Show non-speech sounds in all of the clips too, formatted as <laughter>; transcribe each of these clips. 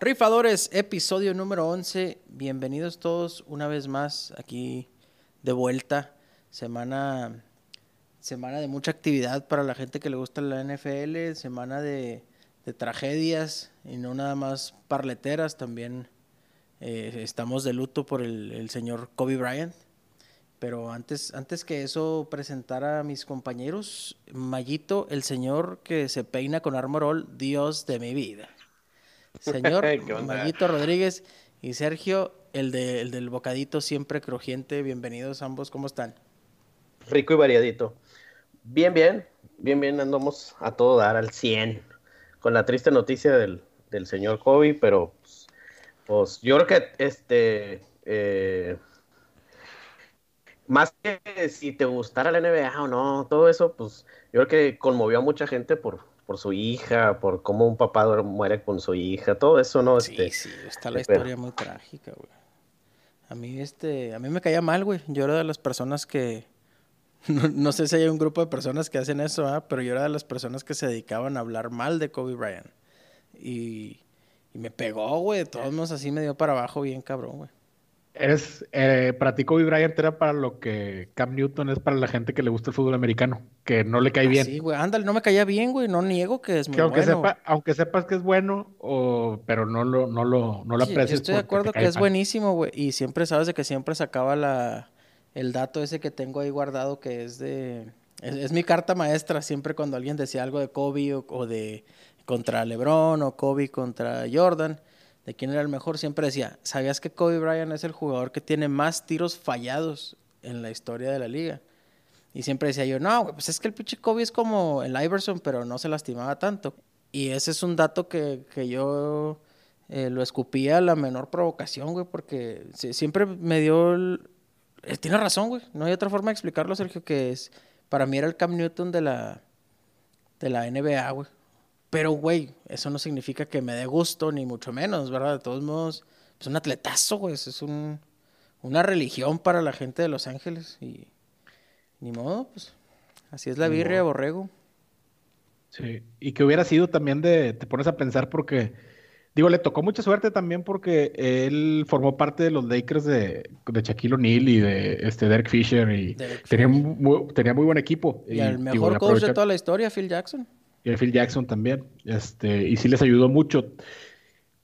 Rifadores, episodio número 11. Bienvenidos todos una vez más aquí de vuelta. Semana, semana de mucha actividad para la gente que le gusta la NFL, semana de, tragedias y no nada más parleteras. También eh, estamos de luto por el, el, señor Kobe Bryant. Pero antes, antes que eso, presentar a mis compañeros, Mayito, el señor que se peina con Armor All, Dios de mi vida. Señor <laughs> Mayito Rodríguez y Sergio, el, de, el del bocadito siempre crujiente. Bienvenidos ambos, ¿cómo están? Rico y variadito. Bien, bien, bien, bien, andamos a todo dar al 100 con la triste noticia del, del señor Kobe, pero pues, pues yo creo que este eh, más que si te gustara la NBA o no, todo eso, pues yo creo que conmovió a mucha gente por, por su hija, por cómo un papá muere con su hija, todo eso, ¿no? Sí, este, sí, está la historia muy trágica, güey. A mí, este, a mí me caía mal, güey. Yo era de las personas que, <laughs> no, no sé si hay un grupo de personas que hacen eso, ¿eh? pero yo era de las personas que se dedicaban a hablar mal de Kobe Bryant. Y, y me pegó, güey. De todos modos, así me dio para abajo bien cabrón, güey. Eres, eh, para ti Kobe Bryant era para lo que Cam Newton es para la gente que le gusta el fútbol americano, que no le cae Ah, bien. Sí, güey, ándale, no me caía bien, güey, no niego que es muy Que aunque, bueno. sepa, aunque sepas que es bueno, o, pero no lo, no lo, no lo Sí, aprecias. yo estoy de acuerdo que es mal. buenísimo, güey, y siempre sabes de que siempre sacaba la, el dato ese que tengo ahí guardado que es de... Es, es mi carta maestra siempre cuando alguien decía algo de Kobe o, o de contra LeBron o Kobe contra Jordan, de quién era el mejor, siempre decía, ¿sabías que Kobe Bryant es el jugador que tiene más tiros fallados en la historia de la liga? Y siempre decía yo, no, pues es que el pinche Kobe es como el Iverson, pero no se lastimaba tanto. Y ese es un dato que, que yo eh, lo escupía a la menor provocación, güey, porque si- siempre me dio... el- eh, tiene razón, güey. No hay otra forma de explicarlo, Sergio, que es... Para mí era el Cam Newton de la, de la NBA, güey. Pero, güey, eso no significa que me dé gusto, ni mucho menos, ¿verdad? De todos modos, es un atletazo, güey. Es un, una religión para la gente de Los Ángeles. Y ni modo, pues. Así es la Ni birria modo. borrego. Sí, y que hubiera sido también de, te pones a pensar porque, digo, le tocó mucha suerte también porque él formó parte de los Lakers de, de Shaquille O'Neal y de este Derek Fisher y Derek tenía, Fisher. muy, tenía muy buen equipo. Y, el mejor coach de toda la historia, Phil Jackson. Y Phil Jackson también. Este, y sí les ayudó mucho.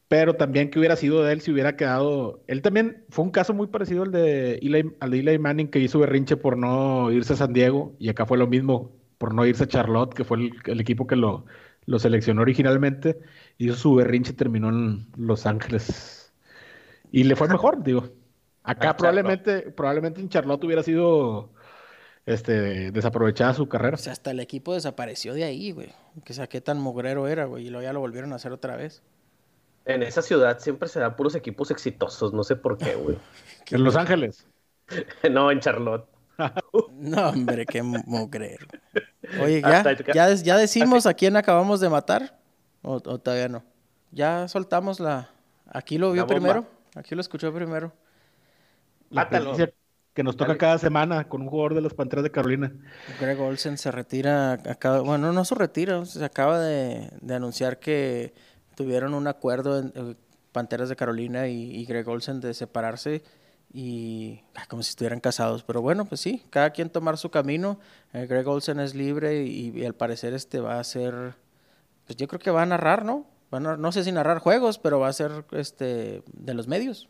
Pero también que hubiera sido de él si hubiera quedado. Él también fue un caso muy parecido al de Eli, al de Eli Manning que hizo berrinche por no irse a San Diego. Y acá fue lo mismo, por no irse a Charlotte, que fue el, el equipo que lo, lo seleccionó originalmente. Hizo su berrinche terminó en Los Ángeles. Y le fue mejor, digo. Acá probablemente, probablemente en Charlotte hubiera sido este, desaprovechada su carrera. O sea, hasta el equipo desapareció de ahí, güey. Que sea, qué tan mugrero era, güey. Y luego ya lo volvieron a hacer otra vez. En esa ciudad siempre se dan puros equipos exitosos, no sé por qué, güey. <laughs> En Los Ángeles. <laughs> no, en Charlotte. <laughs> No, hombre, qué mugrero. Oye, ¿ya, Hasta- ya, ya decimos a quién acabamos de matar? ¿O, o todavía no? Ya soltamos la... Aquí lo vio primero. Aquí lo escuchó primero. Mátalo. Que nos toca Dale. cada semana con un jugador de las Panteras de Carolina. Greg Olsen se retira, acaba, bueno, no se retira, se acaba de, de anunciar que tuvieron un acuerdo en eh, Panteras de Carolina y, y Greg Olsen de separarse y como si estuvieran casados, pero bueno, pues sí, cada quien tomar su camino. Eh, Greg Olsen es libre y, y al parecer este va a ser, pues yo creo que va a narrar, ¿no? Va a nar- no sé si narrar juegos, pero va a ser este de los medios.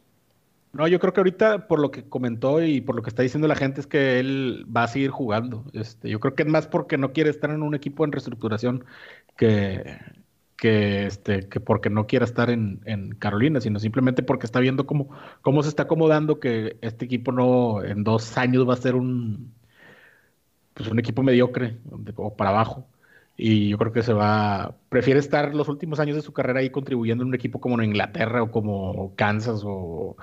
No, yo creo que ahorita, por lo que comentó y por lo que está diciendo la gente, es que él va a seguir jugando. Este, yo creo que es más porque no quiere estar en un equipo en reestructuración que, que, este, que porque no quiera estar en, en Carolina, sino simplemente porque está viendo cómo, cómo se está acomodando que este equipo no en dos años va a ser un, pues un equipo mediocre o para abajo. Y yo creo que se va, prefiere estar los últimos años de su carrera ahí contribuyendo en un equipo como en Inglaterra o como Kansas o,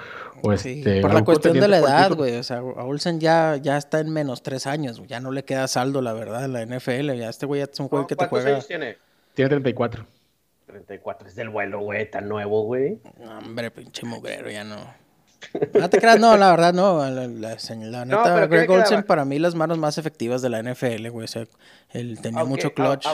o Sí, este, por la cuestión de la edad, güey. O sea, a Olsen ya, ya está en menos tres años. Ya no le queda saldo, la verdad, en la NFL. Ya este güey ya es un juego que te ¿Cuántos juega. años tiene? Tiene 34. 34, es del vuelo, güey, tan nuevo, güey. No, hombre, pinche mugrero, ya no. No te creas, no, la verdad no. La, neta, Greg Olsen para mí las manos más efectivas de la NFL, güey. O sea, él tenía mucho clutch.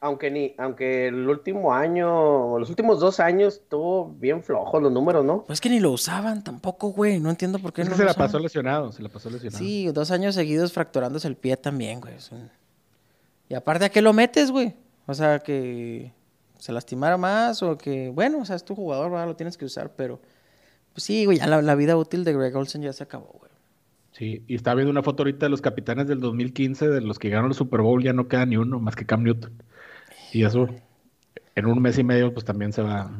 aunque ni, aunque el último año, los últimos dos años estuvo bien flojo los números, ¿no? Pues que ni lo usaban tampoco, güey. No entiendo por qué no. Se la pasó lesionado, se la pasó lesionado. Sí, dos años seguidos fracturándose el pie también, güey. Y aparte, ¿a qué lo metes, güey? O sea, que se lastimara más o que, bueno, o sea, es tu jugador, ¿verdad? lo tienes que usar, pero pues sí, güey, ya la, vida útil de Greg Olsen ya se acabó, güey. Sí, y estaba viendo una foto ahorita de los capitanes del 2015, de los que ganaron el Super Bowl, ya no queda ni uno, más que Cam Newton. Y eso, en un mes y medio, pues también se va.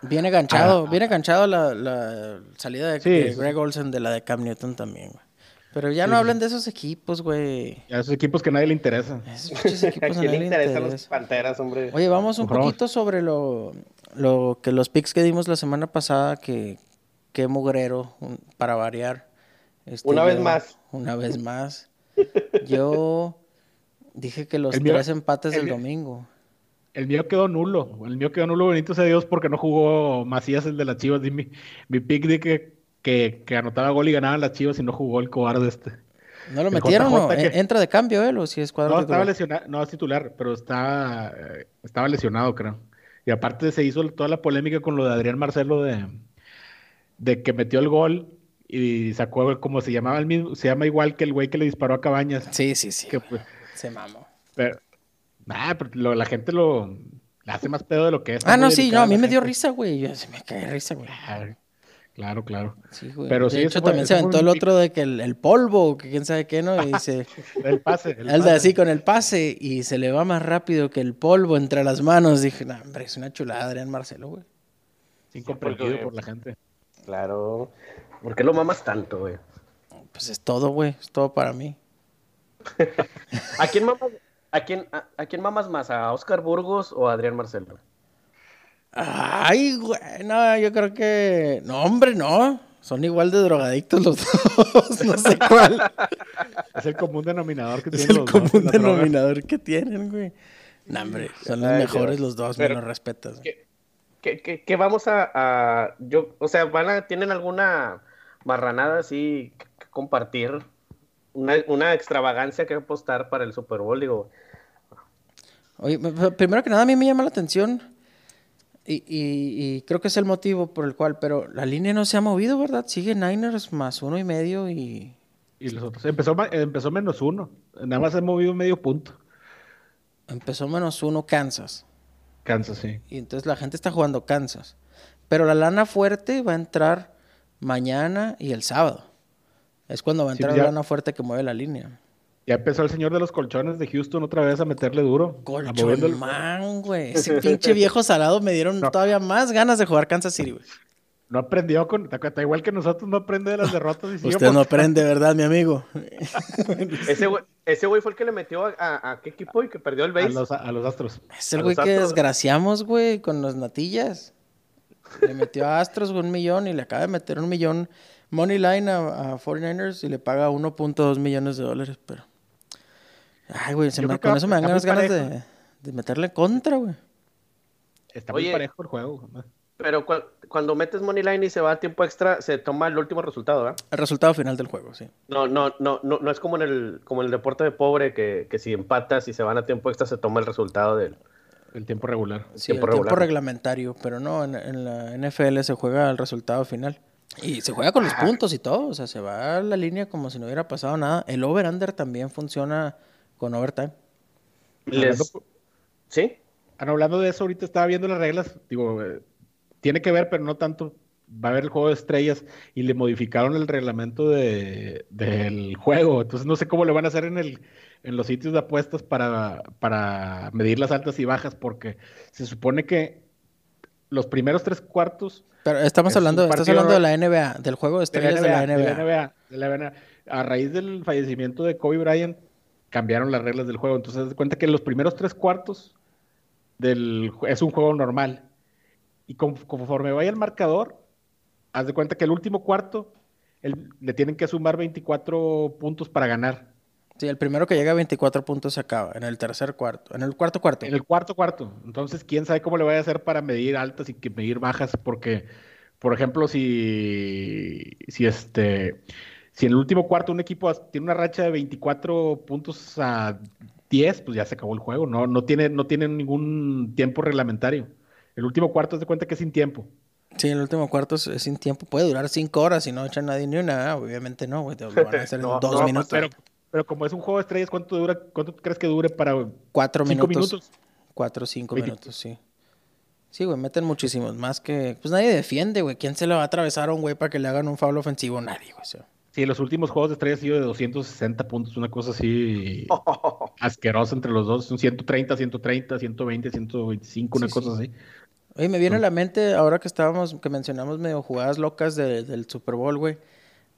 Viene ganchado, viene ganchado la, la salida de, de Greg Olsen de la de Cam Newton también, güey. Pero ya no hablen de esos equipos, güey. Ya esos equipos que a nadie le interesan. Esos <laughs> equipos a nadie le interesan los Panteras, hombre. Oye, vamos un poquito sobre lo, lo que los picks que dimos la semana pasada, que qué mugrero, para variar. Este, una vez más. Una vez <laughs> más. Yo dije que los tres empates del domingo. El mío quedó nulo. El mío quedó nulo, bendito sea Dios, porque no jugó Macías, el de las Chivas. Mi, mi pick de que que, anotaba gol y ganaban las chivas y no jugó el cobarde este. ¿No lo metieron o entra de cambio él o si es cuadro No, estaba lesionado, no es titular, pero estaba, eh, estaba lesionado, creo. Y aparte se hizo toda la polémica con lo de Adrián Marcelo de, de que metió el gol y sacó como se llamaba el mismo, se llama igual que el güey que le disparó a Cabañas. Sí, sí, sí. Pues, se mamó. Pero, nah, pero la gente lo hace más pedo de lo que es. Ah, no, sí, no, a mí me dio risa, güey. Se me cae risa, güey. Claro, claro. Sí, güey. Pero de hecho, también se aventó el otro de que el, polvo, que quién sabe qué, ¿no? Y dice. <laughs> el pase. El, de así con el pase y se le va más rápido que el polvo entre las manos. Dije, no, hombre, es una chulada, Adrián Marcelo, güey. Incomprendido por la gente. Claro. ¿Por qué lo mamas tanto, güey? Pues es todo, güey. Es todo para mí. <laughs> ¿A quién mamas, a quién, a quién mamas más? ¿A Oscar Burgos o a Adrián Marcelo? Ay, güey, no, yo creo que. No, hombre, no. Son igual de drogadictos los <laughs> dos. no sé cuál. Es el común denominador que tienen. Es el común denominador que tienen, güey. No, hombre, son los mejores los dos, me los respetas. ¿qué, qué, vamos a, Yo, o sea, van a, ¿tienen alguna marranada así que compartir? Una, una extravagancia que apostar para el Super Bowl, digo. Oye, primero que nada, a mí me llama la atención y, y, creo que es el motivo por el cual, pero la línea no se ha movido, ¿verdad? Sigue Niners más uno y medio y... Y los otros, empezó, empezó menos uno, nada más se ha movido medio punto. Empezó menos uno Kansas. Kansas, sí. Y entonces la gente está jugando Kansas. Pero la lana fuerte va a entrar mañana y el sábado. Es cuando va a entrar la lana fuerte que mueve la línea. Ya empezó el señor de los colchones de Houston otra vez a meterle duro. Colchón man, güey. Ese <laughs> pinche viejo salado me dieron todavía más ganas de jugar Kansas City, güey. No aprendió con... Está igual que nosotros, no aprende de las derrotas. Y Usted no aprende, ¿verdad, mi amigo? <laughs> ese güey ese güey fue el que le metió a, a, qué equipo y que perdió el base. A los, Astros. Es el güey que desgraciamos, güey, con las natillas. Le metió a Astros un millón y le acaba de meter un millón money line a, a 49ers y le paga 1.2 millones de dólares, pero... Ay, güey, con eso me dan ganas de, de, meterle contra, güey. Está muy parejo el juego. Pero cuando metes money line y se va a tiempo extra, se toma el último resultado, ¿verdad? El resultado final del juego, sí. No, no, no, no, no es como en el, como en el deporte de pobre que, que si empatas y se van a tiempo extra se toma el resultado del el tiempo regular. Sí, tiempo el tiempo reglamentario, pero no, en, la NFL se juega el resultado final. Y se juega con los puntos y todo, o sea, se va a la línea como si no hubiera pasado nada. El over-under también funciona con overtime. ¿Sí? Hablando de eso, ahorita estaba viendo las reglas, digo, eh, tiene que ver, pero no tanto. Va a haber el juego de estrellas y le modificaron el reglamento de, del juego. Entonces no sé cómo le van a hacer en el en los sitios de apuestas para, para medir las altas y bajas, porque se supone que los primeros tres cuartos. Pero estamos hablando, estás hablando de la NBA, del juego de estrellas de la NBA. De la NBA. A raíz del fallecimiento de Kobe Bryant, cambiaron las reglas del juego. Entonces, haz cuenta que los primeros tres cuartos del, es un juego normal. Y conforme vaya el marcador, haz de cuenta que el último cuarto le tienen que sumar 24 puntos para ganar. Sí, el primero que llega a 24 puntos se acaba. En el tercer cuarto. En el cuarto cuarto. En el cuarto cuarto. Entonces, quién sabe cómo le vaya a hacer para medir altas y que medir bajas, porque por ejemplo, si, si este, si en el último cuarto un equipo tiene una racha de 24 puntos a 10, pues ya se acabó el juego. No, no, tiene, no tiene ningún tiempo reglamentario. El último cuarto, de cuenta que es sin tiempo. Sí, el último cuarto es, sin tiempo. Puede durar cinco horas y no echa nadie ni una. Obviamente no, güey. Te lo van a hacer en <laughs> dos minutos. Pero, pero, como es un juego de estrellas, ¿cuánto dura? ¿Cuánto crees que dure para cuatro cinco minutos? Cuatro o cinco minutos, sí. Sí, güey, meten muchísimos más que. Pues nadie defiende, güey. ¿Quién se le va a atravesar a un güey para que le hagan un foul ofensivo? Nadie, güey. Sí, los últimos juegos de estrellas han sido de 260 puntos, una cosa así <laughs> asquerosa entre los dos. Son 130, 130, 120, 125, una cosa así. Oye, me viene a la mente, ahora que estábamos, que mencionamos medio jugadas locas del Super Bowl, güey.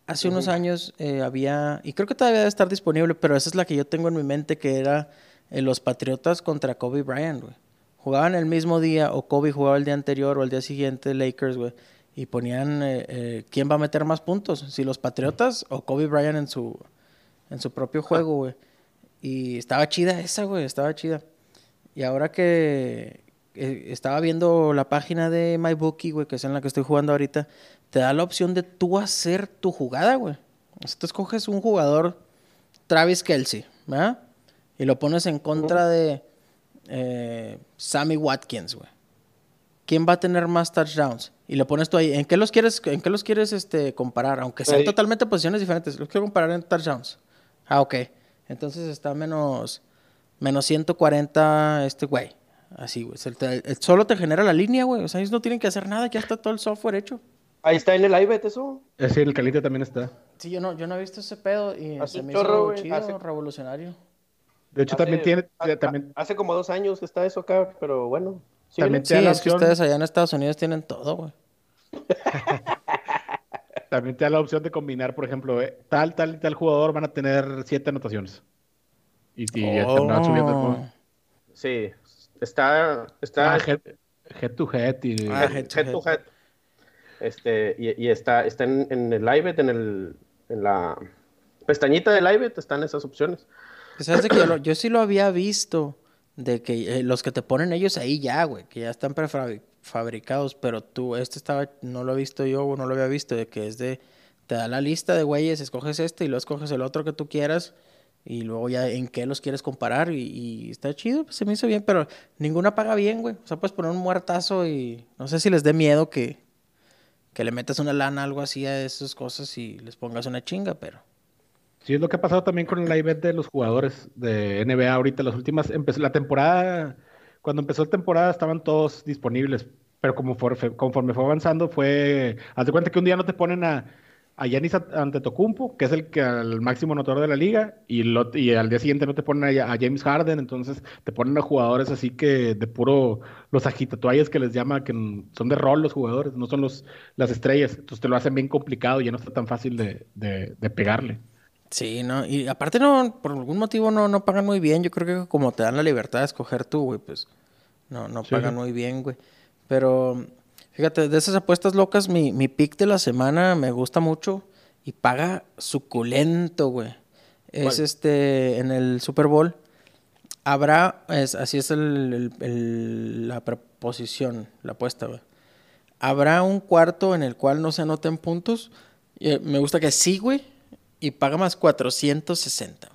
Hace unos años eh, había, y creo que todavía debe estar disponible, pero esa es la que yo tengo en mi mente, que era eh, los Patriotas contra Kobe Bryant, güey. Jugaban el mismo día, o Kobe jugaba el día anterior o el día siguiente, Lakers, güey. Y ponían eh, quién va a meter más puntos, si los Patriotas o Kobe Bryant en su, en su propio juego, güey. Y estaba chida esa, güey, estaba chida. Y ahora que, eh, estaba viendo la página de MyBookie, güey, que es en la que estoy jugando ahorita, te da la opción de tú hacer tu jugada, güey. O sea, tú escoges un jugador, Travis Kelsey, ¿verdad? Y lo pones en contra de eh, Sammy Watkins, güey. ¿Quién va a tener más touchdowns? Y lo pones tú ahí. ¿En qué los quieres, en qué los quieres este, comparar? Aunque sean totalmente posiciones diferentes. Los quiero comparar en touchdowns. Ah, ok. Entonces está menos, menos 140 este güey. Así, güey. Solo te genera la línea, güey. O sea, ellos no tienen que hacer nada, ya está todo el software hecho. Ahí está en el iBet eso. Eh, sí, el caliente también está. Sí, yo no, yo no he visto ese pedo y se me hizo chido, revolucionario. De hecho, también tiene. también... Hace como dos años que está eso acá, pero bueno. Sí, también sí, es que ustedes allá en Estados Unidos tienen todo, güey. <laughs> también te da la opción de combinar, por ejemplo, eh, tal, tal y tal jugador van a tener siete anotaciones. Y, y oh. subiendo Sí, Está. está ah, head, to head. Y, ah, head, to head. Este, y, está, está en, el iBet, en, el, en la pestañita del iBet están esas opciones. ¿Sabes que yo, sí lo había visto, de que eh, los que te ponen ellos ahí ya, güey, que ya están prefabricados, pero tú, este estaba, no lo he visto yo, no lo había visto, de que es de, te da la lista de güeyes, escoges este y luego escoges el otro que tú quieras y luego ya en qué los quieres comparar y, está chido, pues se me hizo bien, pero ninguna paga bien, güey. O sea, puedes poner un muertazo y no sé si les dé miedo que, que le metas una lana, algo así a esas cosas y les pongas una chinga, pero... Sí, es lo que ha pasado también con el IBET de los jugadores de NBA ahorita. Las últimas, empezó la temporada, cuando empezó la temporada estaban todos disponibles, pero como conforme fue avanzando fue, haz de cuenta que un día no te ponen a a Yanis Antetokounmpo, que es el que el máximo anotador de la liga, y, y al día siguiente no te ponen a, James Harden, entonces te ponen a jugadores así que de puro los agitatuayes que les llama, que son de rol los jugadores, no son los las estrellas, entonces te lo hacen bien complicado y ya no está tan fácil de, de, pegarle. Sí, no, y aparte no, por algún motivo no, no pagan muy bien, yo creo que como te dan la libertad de escoger tú, güey, pues no, no pagan muy bien, güey, pero Fíjate, de esas apuestas locas, mi, mi pick de la semana me gusta mucho y paga suculento, güey. Es este, en el Super Bowl. Habrá, es, así es el, la preposición, la apuesta, güey. Habrá un cuarto en el cual no se anoten puntos. Eh, me gusta que sí, güey. Y paga más 460.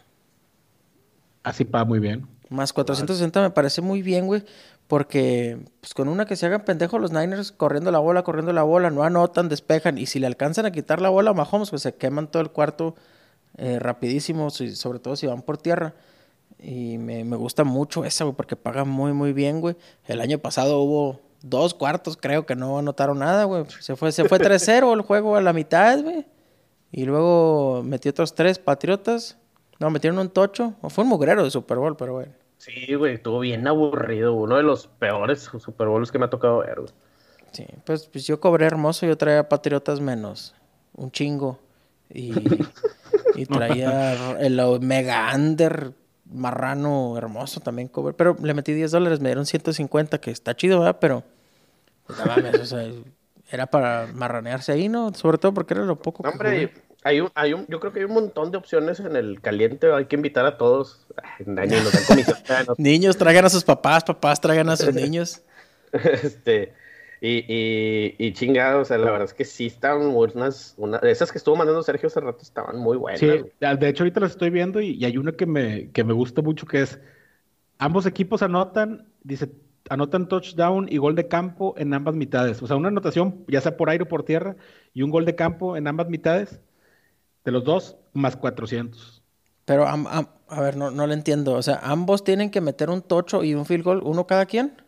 Así paga muy bien. Más 460 me parece muy bien, güey. Porque pues con una que se hagan pendejos los Niners corriendo la bola, corriendo la bola, no anotan, despejan. Y si le alcanzan a quitar la bola a Mahomes, pues se queman todo el cuarto eh, rapidísimo, sobre todo si van por tierra. Y me, gusta mucho esa, güey, porque paga muy, muy bien, güey. El año pasado hubo dos cuartos, creo que no anotaron nada, güey. Se fue, se fue <laughs> 3-0 el juego a la mitad, güey. Y luego metió otros tres Patriotas. No, metieron un tocho. O fue un mugrero de Super Bowl, pero bueno. Sí, güey, estuvo bien aburrido. Uno de los peores Super Bowls que me ha tocado ver, güey. Sí, pues, pues yo cobré hermoso, yo traía Patriotas menos un chingo. Y, y <laughs> traía el Mega Under marrano hermoso también cobré. Pero le metí 10 dólares, me dieron 150, que está chido, ¿verdad? Pero, pues, o sea, era para marranearse ahí, ¿no? Sobre todo porque era lo poco que Hombre, hay un, hay un, yo creo que hay un montón de opciones en el caliente. Hay que invitar a todos. <laughs> niños traigan a sus papás, papás traigan a sus <laughs> niños. Este, Y, y, y chingado, o sea, la verdad es que sí estaban buenas. Una, esas que estuvo mandando Sergio hace rato estaban muy buenas. Sí, de hecho ahorita las estoy viendo y, y, hay una que me, que me gusta mucho que es, ambos equipos anotan, dice, anotan touchdown y gol de campo en ambas mitades. O sea, una anotación, ya sea por aire o por tierra, y un gol de campo en ambas mitades, de los dos, más 400. Pero, a, ver, no, no le entiendo. O sea, ambos tienen que meter un tocho y un field goal, uno cada quien.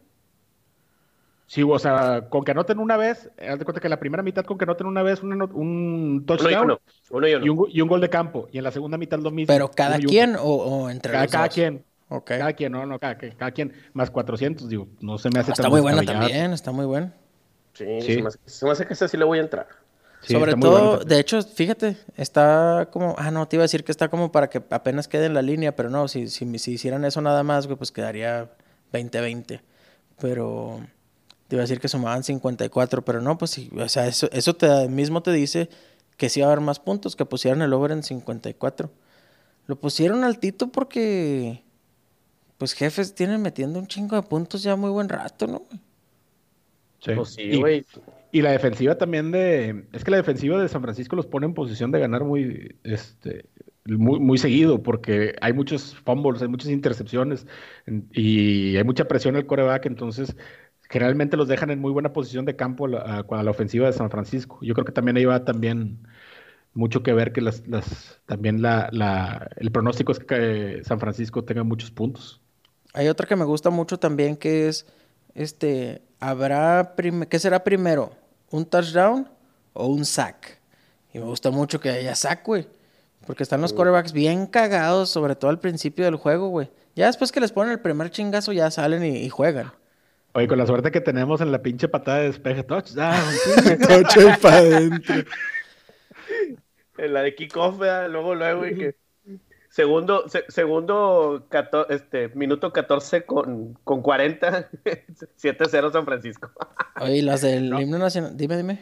Sí, o sea, con que anoten una vez, haz de cuenta que la primera mitad con que anoten una vez un, un touchdown uno y, uno. Uno y, uno. Y, un, y, un, gol de campo. Y en la segunda mitad lo mismo. ¿Pero cada quien o, o, entre cada, los cada dos? quien. Okay. Cada quien, no, no, cada, cada, quien. Más 400, digo, no se me hace Está tan muy buena también, está muy buena. Sí, sí. Se, me hace, se me hace que esa sí le voy a entrar. Sí, Sobre todo, de hecho, fíjate, está como, ah, no, te iba a decir que está como para que apenas quede en la línea, pero no, si, si, si hicieran eso nada más, güey, pues quedaría 20-20. Pero te iba a decir que sumaban 54, pero no, pues sí, o sea, eso, eso te, mismo te dice que sí va a haber más puntos, que pusieran el over en 54. Lo pusieron altito porque, pues jefes tienen metiendo un chingo de puntos ya muy buen rato, ¿no? Sí, pues sí güey. Y, y, la defensiva también de, es que la defensiva de San Francisco los pone en posición de ganar muy, este, muy, muy seguido, porque hay muchos fumbles, hay muchas intercepciones y hay mucha presión al coreback, entonces generalmente los dejan en muy buena posición de campo a la, a la, ofensiva de San Francisco. Yo creo que también ahí va también mucho que ver que las, las también la, la, el pronóstico es que San Francisco tenga muchos puntos. Hay otra que me gusta mucho también que es este habrá qué será primero, un touchdown o un sack. Y me gusta mucho que haya sack, güey. Porque están los quarterbacks bien cagados, sobre todo al principio del juego, güey. Ya después que les ponen el primer chingazo, ya salen y, y juegan. Oye, con la suerte que tenemos en la pinche patada de despeje, touchdown. <laughs> Touchdown para adentro. En la de kickoff, luego, luego, y que. Segundo, se, segundo este, minuto 14 con, con 40, 7-0 <laughs> San Francisco. <laughs> Oye, las del no. himno nacional, dime, dime.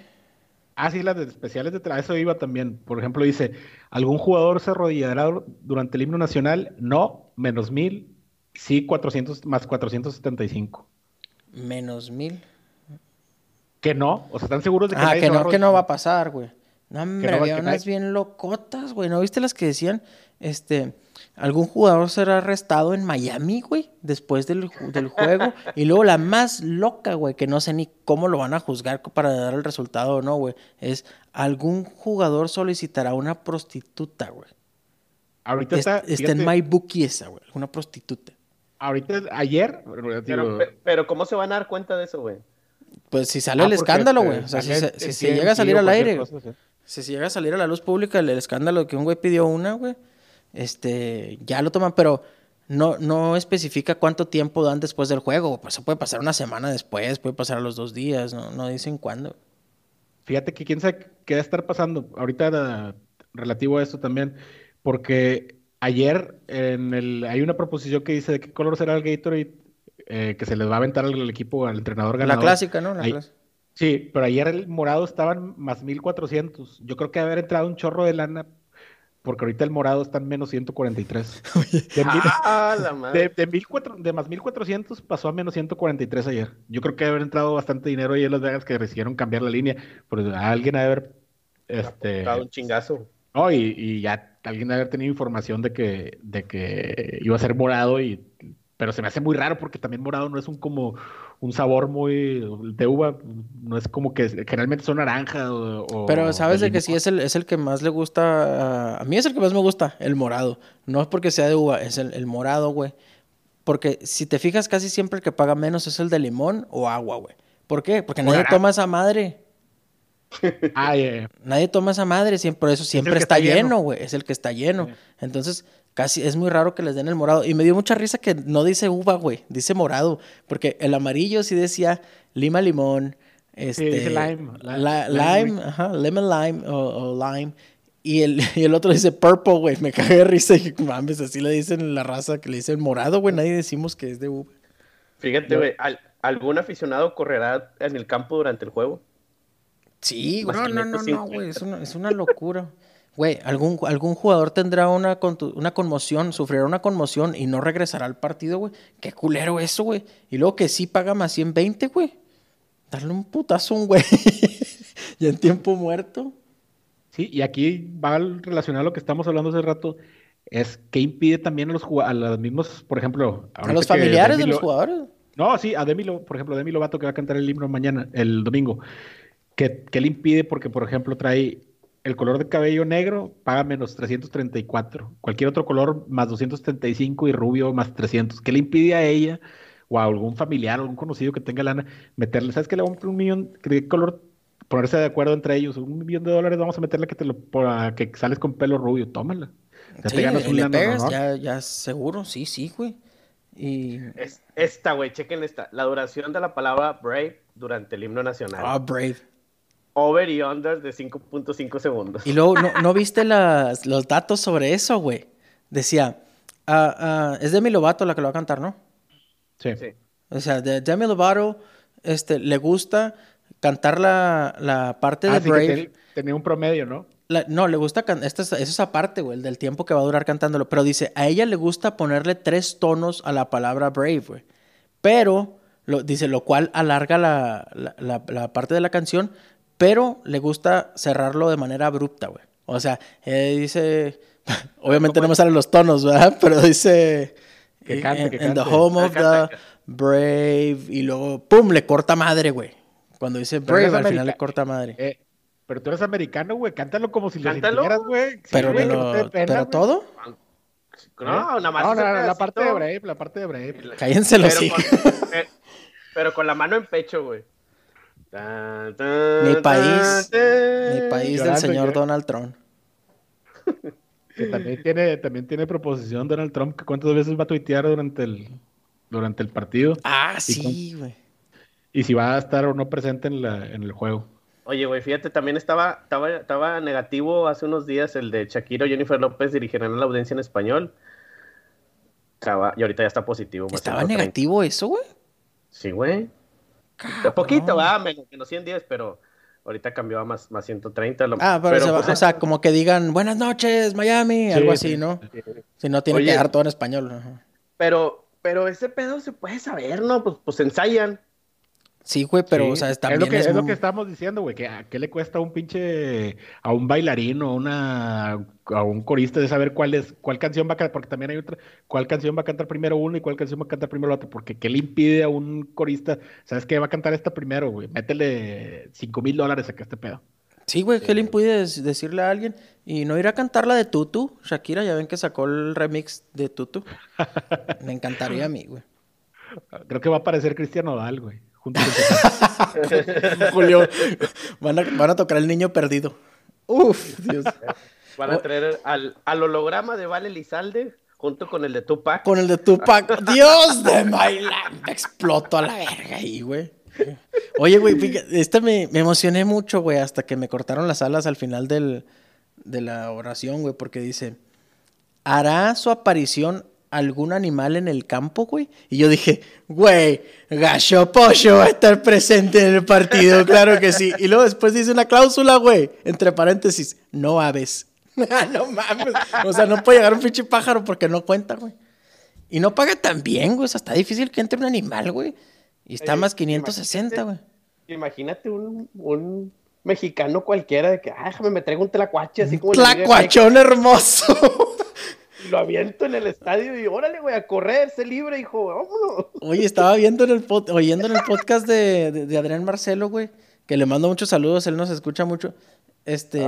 Ah, sí, las de especiales de eso iba también. Por ejemplo, dice, ¿algún jugador se arrodillará durante el himno nacional? No, menos mil, sí, 400, más 475. Menos mil. Que no, o sea, ¿están seguros de que Ah, que no, que no va a pasar, güey. No, hombre, no, había unas hay... bien locotas, güey. ¿No viste las que decían, este, algún jugador será arrestado en Miami, güey, después del, del juego? y luego la más loca, güey, que no sé ni cómo lo van a juzgar para dar el resultado o no, güey, es algún jugador solicitará una prostituta, güey. Ahorita está, está en My Bookie esa, güey, una prostituta. Ahorita, ayer. Pero, pero, pero, ¿cómo se van a dar cuenta de eso, güey? Pues si sale ah, el escándalo, güey. O sea, si, se, si se llega a salir al aire. Cosa, ¿sí? Si se llega a salir a la luz pública el, el escándalo de que un güey pidió una, güey, este, ya lo toman, pero no, no especifica cuánto tiempo dan después del juego. Pues eso puede pasar una semana después, puede pasar a los dos días, no, no dicen cuándo. Fíjate que quién sabe qué va a estar pasando. Ahorita relativo a esto también, porque ayer en el, hay una proposición que dice de qué color será el Gatorade eh, que se les va a aventar al equipo, al entrenador ganador. La clásica, ¿no? La Ahí, clásica. Sí, pero ayer el morado estaban más 1400. Yo creo que haber entrado un chorro de lana, porque ahorita el morado está en menos 143. <laughs> De, mil, ah, la madre. de, de, mil cuatro, de más 1400 pasó a menos 143 ayer. Yo creo que haber entrado bastante dinero ahí en Las Vegas que decidieron cambiar la línea. Pero alguien ha de haber. Este, un chingazo. No, y, y ya alguien ha de haber tenido información de que, de que iba a ser morado y pero se me hace muy raro porque también morado no es un como un sabor muy de uva, no es como que generalmente son naranja o, o Pero sabes de que sí es el, es el que más le gusta, a, a mí es el que más me gusta, el morado, no es porque sea de uva, es el, el morado, güey. Porque si te fijas casi siempre el que paga menos es el de limón o agua, güey. ¿Por qué? Porque <laughs> nadie toma esa madre. Ah, yeah, yeah. Nadie toma esa madre, siempre, por eso siempre está, está, lleno, güey. Es el que está lleno. Yeah. Entonces, casi es muy raro que les den el morado. Y me dio mucha risa que no dice uva, güey, dice morado. Porque el amarillo sí decía lima limón. Este, sí, dice lime. La, lime, lime, ajá, lemon lime o, o lime. Y el, <laughs> y el otro dice purple, güey. Me cagué de risa y mames, así le dicen en la raza que le dicen morado, güey. Nadie decimos que es de uva. Fíjate, güey, ¿algún aficionado correrá en el campo durante el juego? Sí, güey. No, no, no, no, güey. Es una, es una locura. Güey, algún, algún jugador tendrá una, una conmoción, sufrirá una conmoción y no regresará al partido, güey. Qué culero eso, güey. Y luego que sí paga más 120, güey. Darle un putazo a un güey <laughs> y en tiempo muerto. Sí, y aquí va relacionado a lo que estamos hablando hace rato, es que impide también a los, a los mismos, por ejemplo... A los familiares de los jugadores. No, sí, a Demi, por ejemplo, Demi Lovato que va a cantar el himno mañana, el domingo, que, que le impide porque, por ejemplo, trae el color de cabello negro, paga menos 334. Cualquier otro color más 235 y rubio más 300. ¿Qué le impide a ella o a algún familiar, algún conocido que tenga lana meterle, ¿sabes qué? Le vamos a un millón, ¿qué color? Ponerse de acuerdo entre ellos, un millón de dólares vamos a meterle que te lo, que sales con pelo rubio, tómala. Ya te ganas un le pegas, ya, ya seguro, sí, sí, güey. Y... esta, güey, chequen esta. La duración de la palabra brave durante el himno nacional. Ah, brave. Over y under de 5.5 segundos. Y luego, ¿no, <laughs> ¿no viste las, los datos sobre eso, güey? Decía, ah, ah, es Demi Lovato la que lo va a cantar, ¿no? Sí. O sea, de Demi Lovato este, le gusta cantar la, la parte de ah, Brave. tenía un promedio, ¿no? no, le gusta esta es, esa parte, güey, del tiempo que va a durar cantándolo. Pero dice, a ella le gusta ponerle tres tonos a la palabra brave, güey. Pero, lo, dice, lo cual alarga la, la, parte de la canción, pero le gusta cerrarlo de manera abrupta, güey. O sea, eh, dice, <laughs> obviamente no me salen los tonos, ¿verdad? <laughs> Pero dice, que cante, que cante. the home of the brave, y luego, ¡pum!, le corta madre, güey. Cuando dice brave, al final le corta madre. Eh, pero tú eres americano, güey. Cántalo como si lo sintieras, güey. pero, pero todo. No, nada más. No, no, la parte de Brave, la parte de Brave. Cállense los sí. <laughs> Pero con la mano en pecho, güey. mi país, mi país del señor Donald Trump. <laughs> Que también tiene, también tiene proposición Donald Trump que cuántas veces va a tuitear durante el, durante el partido. Ah, sí, güey. Y si va a estar o no presente en, la, en el juego. Oye, güey, fíjate, también estaba, estaba, estaba negativo hace unos días el de Shakira y Jennifer López dirigirán la audiencia en español. y ahorita ya está positivo. ¿Estaba negativo eso, güey? Sí, güey. Poquito, va, menos, menos 110, pero ahorita cambió a más, más 130. ah, pero, pues, o sea, como que digan, buenas noches, Miami, algo así, ¿no? Si no, tiene que dar todo en español. Pero, pero ese pedo se puede saber, ¿no? Pues, pues ensayan. Sí, güey, pero, o sea, también es lo que, es, lo que estamos diciendo, güey, que a qué le cuesta a un pinche, a un bailarín o una, a un corista de saber cuál es, cuál canción va a cantar, porque también hay otra, cuál canción va a cantar primero uno y cuál canción va a cantar primero la otra, porque qué le impide a un corista, sabes que va a cantar esta primero, güey, métele cinco mil dólares a que este pedo. Sí, güey, ¿qué le impide decirle a alguien? Y no ir a cantar la de Tutu, Shakira, ya ven que sacó el remix de Tutu. <laughs> Me encantaría a mí, güey. Creo que va a aparecer Cristiano Dal, güey. <laughs> Julio, van a, tocar el niño perdido. Uf, Dios. Van a traer al, holograma de Vale Lizalde junto con el de Tupac. Con el de Tupac. Dios de. Me exploto a la verga ahí, güey. Oye, güey, este me, me emocioné mucho, güey, hasta que me cortaron las alas al final del, de la oración, güey, porque dice, hará su aparición algún animal en el campo, güey. Y yo dije, güey, Gallo Pollo va a estar presente en el partido, claro que sí. Y luego después dice una cláusula, güey, entre paréntesis, no aves. <laughs> no mames. O sea, no puede llegar un pinche pájaro porque no cuenta, güey. Y no paga tan bien, güey. O sea, está difícil que entre un animal, güey. Y está más 560, güey. Imagínate un, un mexicano cualquiera de que, ah, déjame, me traigo un tlacuache así como... Tlacuachón hermoso lo aviento en el estadio y órale, güey, a correr, sé libre, hijo, vámonos. Oye, estaba viendo en el oyendo en el podcast de, Adrián Marcelo, güey, que le mando muchos saludos, él nos escucha mucho. Este,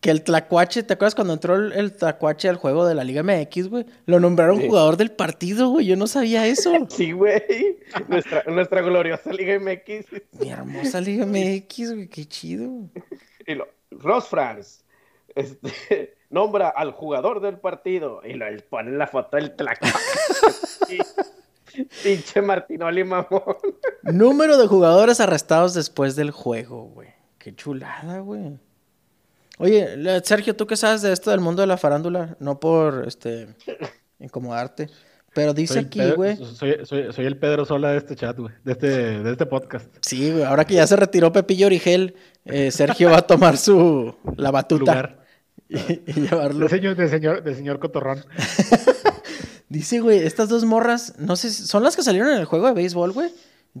que el Tlacuache, ¿te acuerdas cuando entró el, Tlacuache al juego de la Liga MX, güey? Lo nombraron jugador del partido, güey, yo no sabía eso. <laughs> sí, güey, nuestra, nuestra gloriosa Liga MX. Mi hermosa Liga MX, güey, qué chido. Y lo, Ross France, este nombra al jugador del partido y lo pone la foto del tlaco. <laughs> Pinche Martinoli mamón. Número de jugadores arrestados después del juego, güey. Qué chulada, güey. Oye, Sergio, ¿tú qué sabes de esto del mundo de la farándula? No por este incomodarte. Pero dice aquí, güey. Soy, el Pedro Sola de este chat, güey. De este, de este podcast. Sí, güey. Ahora que ya se retiró Pepillo Origel, eh, Sergio va a tomar su la batuta. Y, llevarlo. De señor, de señor, de señor Cotorrón. <laughs> Dice, güey, estas dos morras, no sé, son las que salieron en el juego de béisbol, güey.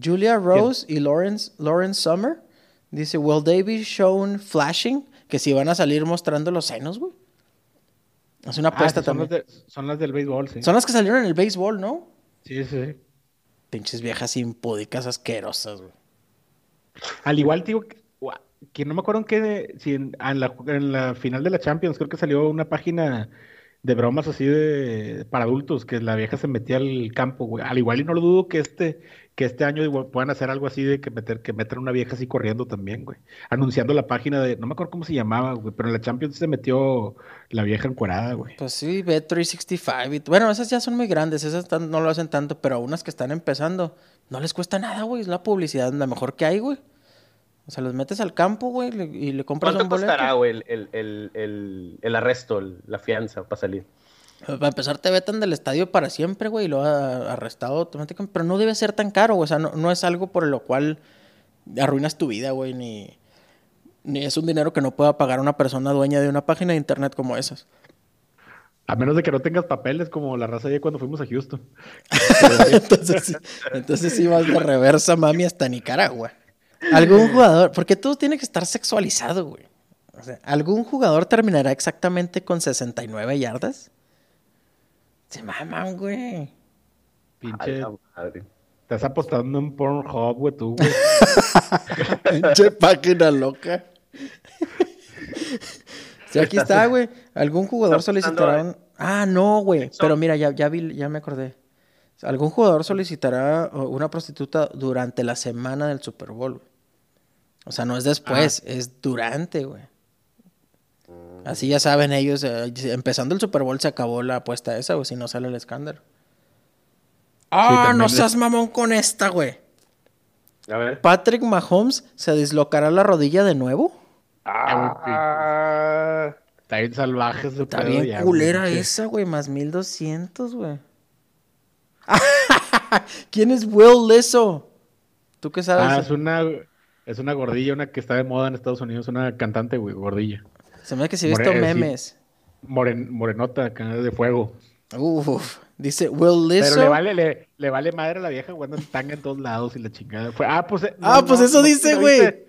Julia Rose y Lawrence, Lawrence Summer. Dice, will they be shown flashing? Que si van a salir mostrando los senos, güey. Es una Ah, apuesta sí, son, las también. de- son las del béisbol, sí. Son las que salieron en el béisbol, ¿no? Sí, sí. Pinches viejas impúdicas asquerosas, güey. Al igual, digo, que, no me acuerdo en qué, si en, en la, en la final de la Champions, creo que salió una página de bromas así de para adultos, que la vieja se metía al campo, güey. Al igual y no lo dudo que este, que este año puedan hacer algo así de que meter, que meter una vieja así corriendo también, güey. Anunciando la página de, no me acuerdo cómo se llamaba, güey, pero en la Champions se metió la vieja encuerada, güey. Pues sí, Bet365. y- Bueno, esas ya son muy grandes, esas no lo hacen tanto, pero a unas que están empezando, no les cuesta nada, güey. Es la publicidad la mejor que hay, güey. O sea, los metes al campo, güey, y le compras ¿Cuánto un boleto. costará, güey, el, el, el, el, el arresto, el- la fianza para salir? Para empezar, te vetan del estadio para siempre, güey, y luego a- arrestado automáticamente. Pero no debe ser tan caro, güey. O sea, no, no es algo por lo cual arruinas tu vida, güey, ni, ni es un dinero que no pueda pagar una persona dueña de una página de internet como esas. A menos de que no tengas papeles como la raza de cuando fuimos a Houston. <laughs> entonces, sí- entonces sí vas de reversa, mami, hasta Nicaragua. Algún jugador, porque todo tiene que estar sexualizado, güey. O sea, ¿algún jugador terminará exactamente con 69 yardas? Se maman, güey. Pinche, madre. estás apostando en Pornhub, güey, tú, güey. <laughs> Pinche página loca. Sí, aquí está, güey. Algún jugador solicitará a- un... Ah, no, güey. Pero mira, ya, ya vi, ya me acordé. Algún jugador solicitará una prostituta durante la semana del Super Bowl. güey. O sea, no es después, es durante, güey. Así ya saben ellos, eh, empezando el Super Bowl se acabó la apuesta esa, güey, si no sale el escándalo. Ah, no les- seas mamón con esta, güey. A ver. Patrick Mahomes se dislocará la rodilla de nuevo. Ah, Está bien salvaje ese Está pedo bien ya, culera güey. esa, güey, más 1200, güey. <laughs> ¿Quién es Will Leso? ¿Tú qué sabes? Ah, es una, es una gordilla, una que está de moda en Estados Unidos, una cantante, güey, gordilla. Se me hace que sí he visto eh, memes. Moren- morenota, acá de fuego. Uf, dice Will Pero Leso. le vale, le, le vale madre a la vieja, güey, anda en tanga en todos lados y la chingada. Fue- ah, pues. eh, Ah, pues eso dice, si güey.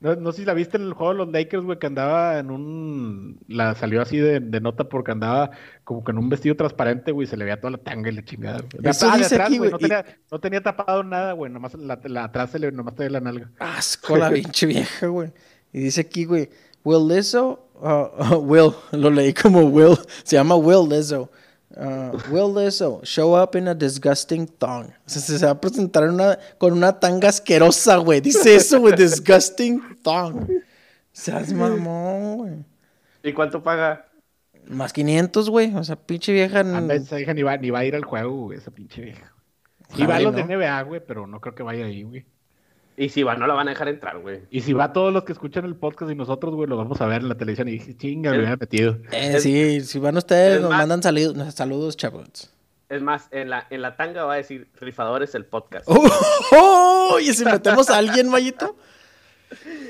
No, no sé si la viste en el juego de los Lakers, güey, que andaba en un. La salió así de, de nota porque andaba como que en un vestido transparente, güey, se le veía toda la tanga y la chingada. güey. De Eso atrás- de dice atrás, aquí, güey, güey, No, y- tenía, no tenía tapado nada, güey, nomás la, la atrás se le, nomás tenía la nalga. Asco la <laughs> pinche vieja, güey. Y dice aquí, güey, Will Leso. uh, uh, <laughs> Will, <laughs> lo leí como Will. Se llama Will Leso. Uh, Will Leso, show up in a disgusting thong. O <laughs> sea, se va a presentar en una, con una tanga asquerosa, güey. Dice eso, güey, disgusting thong. Seas mamón, güey. ¿Y cuánto paga? Más 500, güey. O sea, pinche vieja. Anda, esa hija ni va, ni va a ir al juego, güey, esa pinche vieja. Y va a los no. de NBA, güey, pero no creo que vaya ahí, güey. Y si va, no la van a dejar entrar, güey. Y si va todos los que escuchan el podcast y nosotros, güey, lo vamos a ver en la televisión y dije, chinga, me hubiera metido. Eh, sí, si van ustedes, es nos más- mandan saludos, saludos, chavos. Es más, en la, en la tanga va a decir rifadores el podcast. <laughs> ¡Oh! oh, ¿Y si metemos a alguien, Mayito?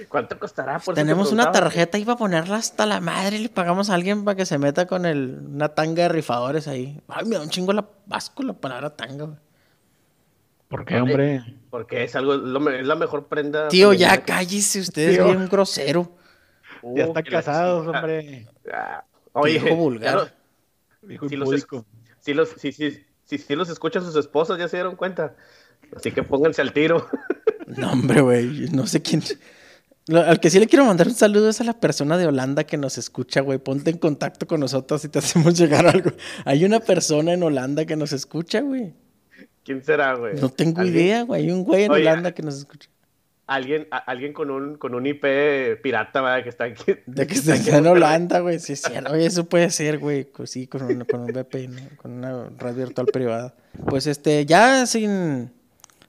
¿Cuánto costará? Por Tenemos una tarjeta y para ponerla hasta la madre y le pagamos a alguien para que se meta con el, una tanga de rifadores ahí. Ay, me da un chingo la asco la palabra tanga, güey. ¿Por qué, hombre? Porque es algo, es la mejor prenda. Tío, ya que- cállese, usted es bien grosero. Uh, ya están la casados, hombre. Ah, Oye, Viejo vulgar. lo- Dijo si los, si los, si, si, si, si los escuchan sus esposas, ya se dieron cuenta. Así que pónganse al tiro. <laughs> No, hombre, güey, no sé quién. Al que sí le quiero mandar un saludo es a la persona de Holanda que nos escucha, güey. Ponte en contacto con nosotros y te hacemos <laughs> llegar algo. Hay una persona en Holanda que nos escucha, güey. ¿Quién será, güey? No tengo ¿Alguien- idea, güey. Hay un güey en Oye, Holanda que nos escucha. Alguien, a- alguien con un, con un IP pirata, ¿verdad? Que está aquí. De <laughs> que está aquí en. Holanda, güey. Sí, cierto. Oye, eso puede ser, güey. Pues sí, con un, con un VPN, con una red virtual privada. Pues este, ya sin.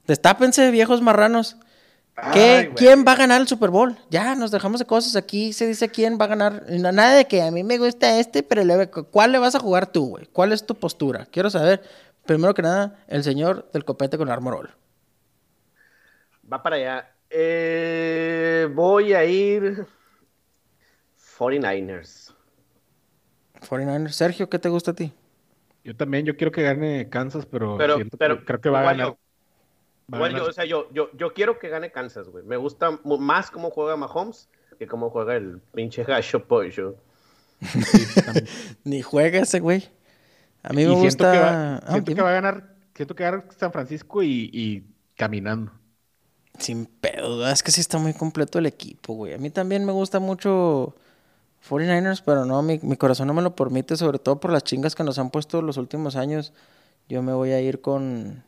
Destápense, viejos marranos. ¿Qué? Ay, güey. ¿Quién va a ganar el Super Bowl? Ya, nos dejamos de cosas. Aquí se dice quién va a ganar. No- Nada de que a mí me gusta este, pero le- ¿cuál le vas a jugar tú, güey? ¿Cuál es tu postura? Quiero saber, primero que nada, el señor del copete con armorol. Va para allá. Eh, voy a ir 49ers. 49ers. Sergio, ¿qué te gusta a ti? Yo también, yo quiero que gane Kansas, pero, que- creo que va a igual ganar. yo. Igual yo, o sea, yo, yo, yo quiero que gane Kansas, güey. Me gusta más cómo juega Mahomes que cómo juega el pinche gacho pollo. <laughs> Ni juega ese güey. A mí me gusta. Siento, que va, ah, siento que va, a ganar. Siento que va a ganar San Francisco y, y caminando. Sin pedo, es que sí está muy completo el equipo, güey. A mí también me gusta mucho 49ers, pero no, mi, mi, corazón no me lo permite, sobre todo por las chingas que nos han puesto los últimos años. Yo me voy a ir con,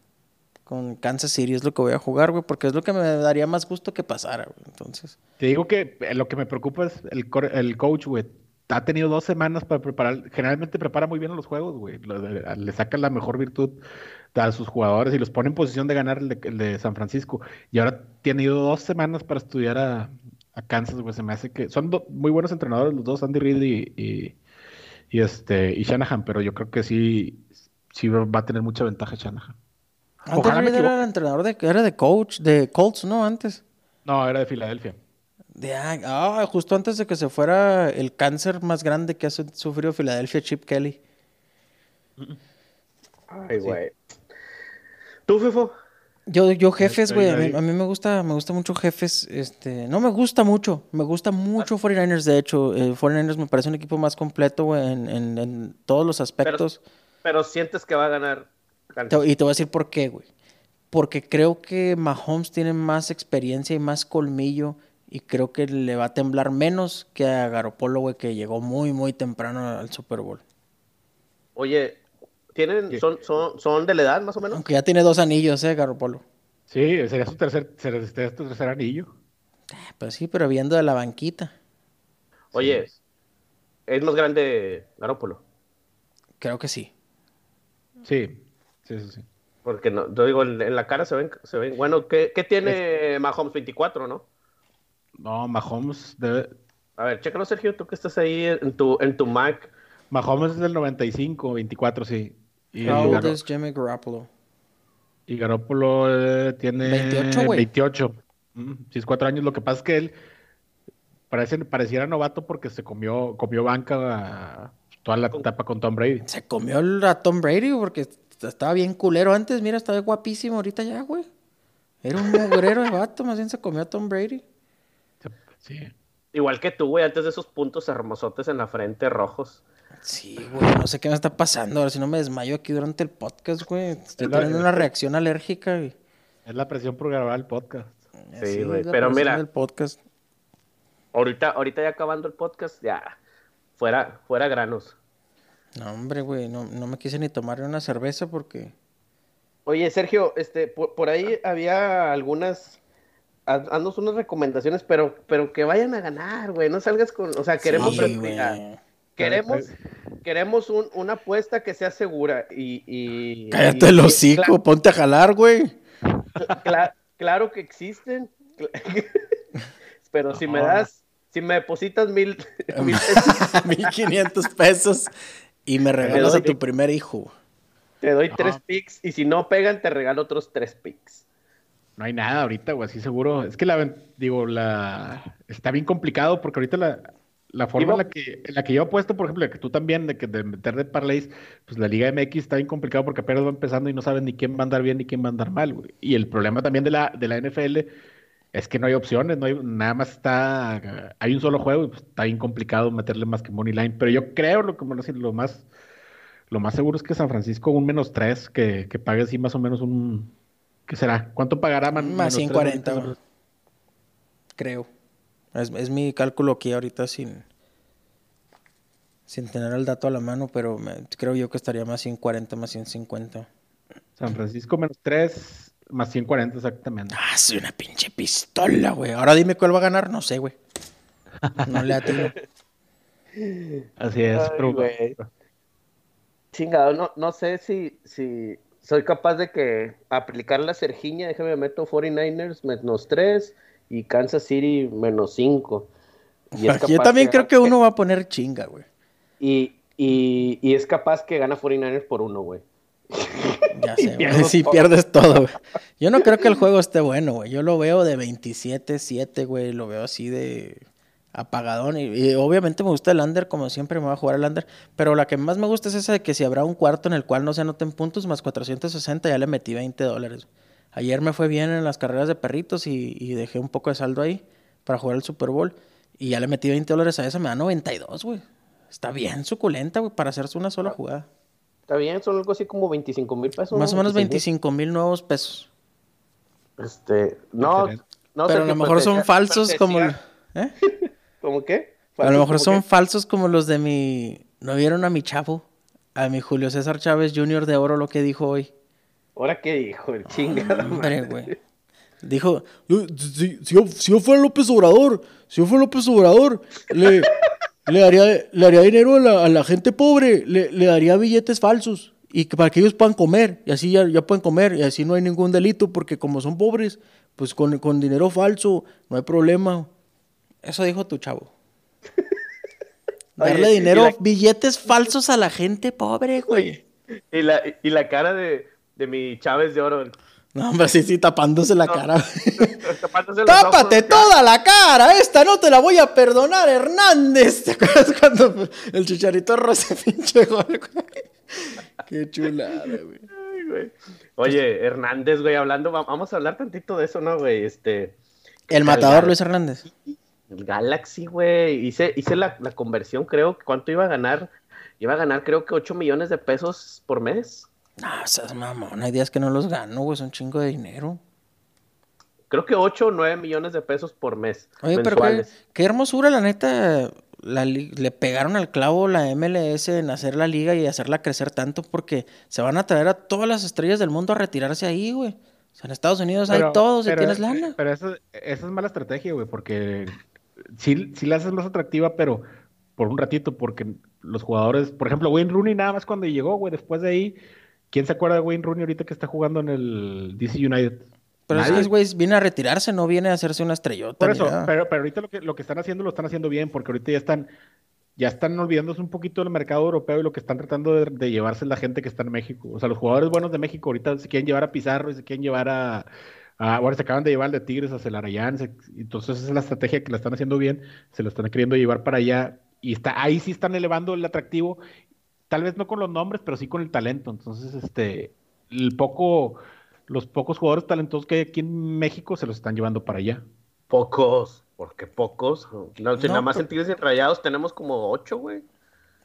con Kansas City, es lo que voy a jugar, güey, porque es lo que me daría más gusto que pasara, güey. Entonces. Te digo que lo que me preocupa es el, el coach, güey. Ha tenido dos semanas para preparar. Generalmente prepara muy bien los juegos, güey. Le, le saca la mejor virtud a sus jugadores y los pone en posición de ganar el de, San Francisco. Y ahora tiene ido dos semanas para estudiar a, Kansas, güey. Se me hace que son muy buenos entrenadores los dos, Andy Reid y, y, este, y Shanahan, pero yo creo que sí, sí va a tener mucha ventaja Shanahan. Andy Reid era el entrenador de, era de coach, de Colts, ¿no? Antes. No, era de Filadelfia. De, ah, justo antes de que se fuera el cáncer más grande que ha sufrido Filadelfia, Chip Kelly. Ay, güey. ¿Tú, Fifo? Yo, yo jefes, güey. A, mí, me gusta, me gusta mucho jefes. Este, no me gusta mucho. Me gusta mucho 49ers, de hecho. Eh, 49ers me parece un equipo más completo, güey, en, en, todos los aspectos. Pero, sientes que va a ganar. y te voy a decir por qué, güey. Porque creo que Mahomes tiene más experiencia y más colmillo. Y creo que le va a temblar menos que a Garopolo, güey, que llegó muy, muy temprano al Super Bowl. Oye, ¿Tienen, son, son, son de la edad más o menos? Aunque ya tiene dos anillos, ¿eh, Garopolo? Sí, sería su tercer, sería tu tercer anillo. Pues sí, pero viendo de la banquita. Oye, ¿es más grande Garopolo? Creo que sí. Sí, sí, sí. sí. Porque no, yo digo, en, la cara se ven, se ven. Bueno, ¿qué, qué tiene Mahomes 24, no? No, Mahomes debe. A ver, chécalo, Sergio, tú que estás ahí en tu, en tu Mac. Mahomes es del 95, 24, sí. Y How old is Jimmy Garoppolo? Y Garoppolo eh, tiene 28, güey. 28. si es cuatro años. Lo que pasa es que él parece, pareciera novato porque se comió, comió banca toda la etapa con Tom Brady. Se comió a Tom Brady porque estaba bien culero antes. Mira, estaba guapísimo ahorita ya, güey. Era un <laughs> mugrero de vato, más bien se comió a Tom Brady. Sí. Igual que tú, güey, antes de esos puntos hermosotes en la frente rojos. Sí, güey, no sé qué me está pasando. Ahora si no me desmayo aquí durante el podcast, güey. Estoy teniendo una reacción alérgica, güey. Es la presión por grabar el podcast. Sí, güey. pero mira. El podcast. Ahorita, ahorita ya acabando el podcast, ya. Fuera, fuera granos. No, hombre, güey. No, no me quise ni tomar una cerveza porque. Oye, Sergio, este, por, ahí había algunas haznos unas recomendaciones, pero, pero que vayan a ganar, güey. No salgas con, o sea, queremos sí, Queremos, queremos un, una apuesta que sea segura y... y Cállate el hocico, ponte a jalar, güey. claro que existen, <laughs> pero si me das, si me depositas mil... <laughs> <laughs> mil quinientos pesos y me regalas a tu primer hijo. Te doy tres picks y si no pegan te regalo otros tres picks. No hay nada ahorita, güey, así seguro. Es que la, digo, la, está bien complicado porque ahorita la, la forma en la, que, en la que yo apuesto, por ejemplo, que tú también, de, que, de meter de parlays, pues la Liga MX está bien complicado porque apenas va empezando y no saben ni quién va a andar bien ni quién va a andar mal, güey. Y el problema también de la, de la NFL es que no hay opciones, no hay, nada más está, hay un solo juego y pues, está bien complicado meterle más que Money Line. Pero yo creo, lo, como decir, lo más, lo más seguro es que San Francisco un menos tres, que, que pague así más o menos un, ¿qué será? ¿Cuánto pagará? Man, más 140, creo. Es, mi cálculo aquí ahorita sin, sin tener el dato a la mano, pero creo yo que estaría más 140, más 150. San Francisco menos 3, más 140 exactamente. Ah, soy una pinche pistola, güey. Ahora dime cuál va a ganar, no sé, güey. No le atino. Así es, pero... Chingado, no, no sé si, si soy capaz de que aplicar la Sergiña, déjame meto 49ers menos 3 y Kansas City menos 5. <laughs> Yo también creo que uno <laughs> va a poner chinga, güey. Y, y, y, es capaz que gana 49ers por uno, güey. <laughs> Ya sé, güey. Si pierdes todo, güey. Yo no creo que el juego esté bueno, güey. Yo lo veo de 27-7, güey. Lo veo así de apagadón. Y, obviamente me gusta el under, como siempre me va a jugar el under. Pero la que más me gusta es esa de que si habrá un cuarto en el cual no se anoten puntos, más 460, ya le metí 20 dólares. Ayer me fue bien en las carreras de perritos y, y dejé un poco de saldo ahí para jugar el Super Bowl. Y ya le metí 20 dólares a esa, me da 92, güey. Está bien suculenta, güey, para hacerse una sola jugada. Está bien, son algo así como 25 mil pesos. Más o ¿no? menos 25 mil nuevos pesos. Este, no, no Pero a lo mejor son falsos como... ¿eh? <laughs> ¿Cómo qué? A lo ¿Falsos mejor son qué? falsos como los de mi... ¿No vieron a mi chavo? A mi Julio César Chávez Jr. de Oro lo que dijo hoy. ¿Ahora qué dijo el chingada? <laughs> Hombre, güey. Dijo, si, si yo, si yo fuera López Obrador, si yo fuera López Obrador, le, <laughs> le, daría, le daría dinero a la, a la gente pobre, le, le daría billetes falsos y que para que ellos puedan comer, y así ya, ya pueden comer, y así no hay ningún delito, porque como son pobres, pues con, con dinero falso no hay problema. Eso dijo tu chavo. <laughs> Darle dinero, la- billetes falsos a la gente pobre, güey. Y la, y la cara de, de mi Chávez de Oro. No, hombre, sí, sí, tapándose la cara. <laughs> tapándose ¡Tápate ojos. toda la cara! Esta no te la voy a perdonar, Hernández. <laughs> ¿Te acuerdas cuando el chicharito roce pinche gol, güey? Qué chulada, güey. Ay, güey. Oye, Hernández, güey, hablando, va- vamos a hablar tantito de eso, ¿no, güey? Este, El matador Luis Hernández. El Galaxy, güey, hice, hice la, la conversión, creo, que ¿cuánto iba a ganar? Iba a ganar, creo que 8 millones de pesos por mes. No, esas mamón, hay días que no los gano, güey, son un chingo de dinero. Creo que 8 o 9 millones de pesos por mes. Oye, pero qué, qué hermosura, la neta. la le pegaron al clavo la MLS en hacer la liga y hacerla crecer tanto porque se van a traer a todas las estrellas del mundo a retirarse ahí, güey. O sea, en Estados Unidos hay Pero- todos y tienes lana. Pero eso, esa es mala estrategia, güey, porque sí, sí la haces más atractiva, pero por un ratito, porque los jugadores, por ejemplo, Wayne Rooney nada más cuando llegó, güey, después de ahí, ¿quién se acuerda de Wayne Rooney ahorita que está jugando en el DC United? Pero es Nadie. que, güey, viene a retirarse, no viene a hacerse una estrellota. Por eso, pero, pero ahorita lo que, lo que están haciendo lo están haciendo bien, porque ahorita ya están, ya están olvidándose un poquito del mercado europeo y lo que están tratando de, de llevarse es la gente que está en México. O sea, los jugadores buenos de México ahorita se quieren llevar a Pizarro y se quieren llevar a, a- ahora se acaban de llevar al de Tigres a Celarayán, se- entonces esa es la estrategia que la están haciendo bien, se lo están queriendo llevar para allá y está, ahí sí están elevando el atractivo, tal vez no con los nombres, pero sí con el talento. Entonces, este, el poco, los pocos jugadores talentosos que hay aquí en México se los están llevando para allá. Pocos, porque pocos. No, si No, nada más pero- en Tigres y en Rayados tenemos como 8, güey.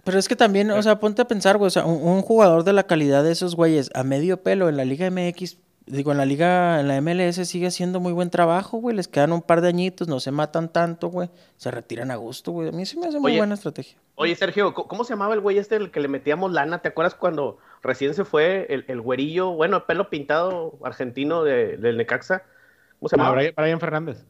Pero es que también, o sea, ponte a pensar, güey, o sea, un, un jugador de la calidad de esos güeyes a medio pelo en la Liga MX, digo, en la Liga, en la MLS sigue haciendo muy buen trabajo, güey, les quedan un par de añitos, no se matan tanto, güey, se retiran a gusto, güey. A mí sí me hace muy Oye, buena estrategia. Oye, Sergio, ¿cómo se llamaba el güey este el que le metíamos lana? ¿Te acuerdas cuando recién se fue el, el güerillo, bueno, el pelo pintado argentino de- del Necaxa? ¿Cómo se Ah, llamaba? Brian, Brian Fernández.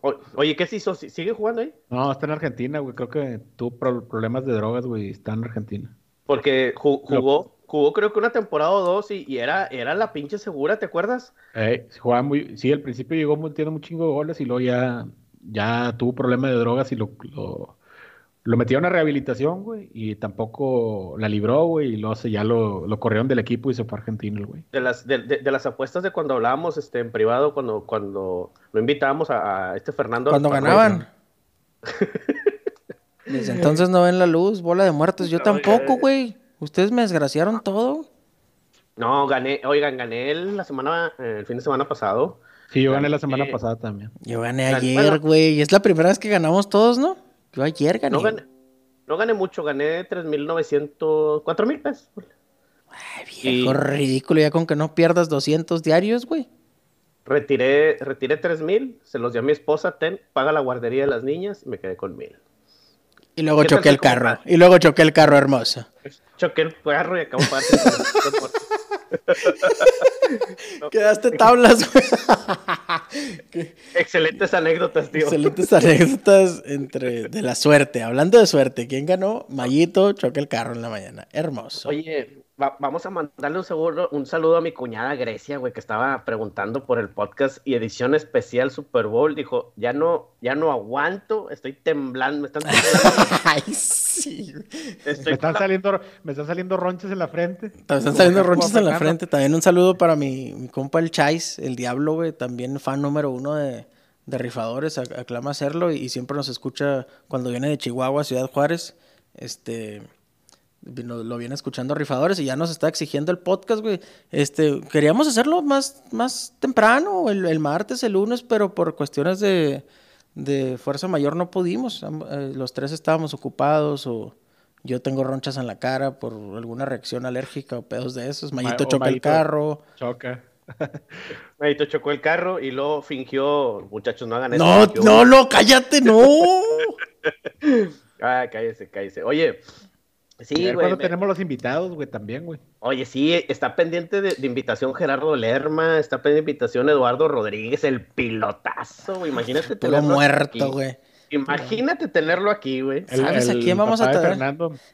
O- Oye, ¿qué se hizo? ¿Sí- ¿Sigue jugando ahí? No, está en Argentina, güey. Creo que tuvo pro- problemas de drogas, güey. Está en Argentina. Porque ju- jugó, jugó creo que una temporada o dos y, y era, era la pinche segura, ¿te acuerdas? Eh, jugaba muy, sí, al principio llegó metiendo un chingo de goles y luego ya, ya tuvo problemas de drogas y lo, lo, lo metieron a rehabilitación, güey. Y tampoco la libró, güey. Y luego ya lo, lo corrieron del equipo y se fue a Argentina, el güey. De las, de, de- de las apuestas de cuando hablábamos este, en privado, cuando, cuando lo invitábamos a, a este Fernando. Cuando ganaban. <laughs> Desde entonces no ven la luz, bola de muertos. Yo No, tampoco, ya- güey. Ustedes me desgraciaron todo. No, gané, oigan, gané el, la semana, eh, el fin de semana pasado. Sí, yo gané la semana Eh, pasada también. Yo gané Gan- ayer, bueno. güey. Y es la primera vez que ganamos todos, ¿no? Yo ayer gané. No gané, no gané mucho, gané 3.900, 4.000 pesos. Ay, viejo Y- ridículo, ya con que no pierdas 200 diarios, güey. Retiré, retiré 3.000, se los di a mi esposa, ten, paga la guardería de las niñas y me quedé con 1.000. Y luego ¿Qué tal choqué el carro. Y luego choqué el carro hermoso. Choqué el carro y de <laughs> pagar. <laughs> Quedaste tablas, güey. <laughs> Excelentes anécdotas, tío. Excelentes anécdotas entre de la suerte. Hablando de suerte, ¿quién ganó? Mayito choqué el carro en la mañana. Hermoso. Oye, va- vamos a mandarle un, seguro, un saludo a mi cuñada Grecia, güey, que estaba preguntando por el podcast y edición especial Super Bowl. Dijo, ya no, ya no aguanto, estoy temblando, me están temblando. <laughs> Ay, sí. güey. Estoy Me están, saliendo, me están saliendo ronches en la frente. Te están saliendo ronchas en la frente. También un saludo para mi, mi compa el Chais, el Diablo, güey. También fan número uno de, de rifadores. ac- Aclama hacerlo y, y siempre nos escucha cuando viene de Chihuahua, Ciudad Juárez. Este. Lo viene escuchando rifadores y ya nos está exigiendo el podcast, güey. Este, queríamos hacerlo más, más temprano, el, martes, el lunes, pero por cuestiones de, de fuerza mayor no pudimos. Eh, los tres estábamos ocupados o yo tengo ronchas en la cara por alguna reacción alérgica o pedos de esos. Mayito choca el carro. Choca. <laughs> Mayito chocó el carro y luego fingió, muchachos, no hagan eso. No, no, no, cállate, no. <laughs> ah, cállese, cállese. Oye, Sí, güey. Cuando tenemos los invitados, güey, también, güey. Oye, sí, está pendiente de, invitación Gerardo Lerma, está pendiente de invitación Eduardo Rodríguez, el pilotazo, güey. Imagínate tenerlo muerto, güey. Imagínate tenerlo aquí, güey. ¿Sabes a quién vamos a tener?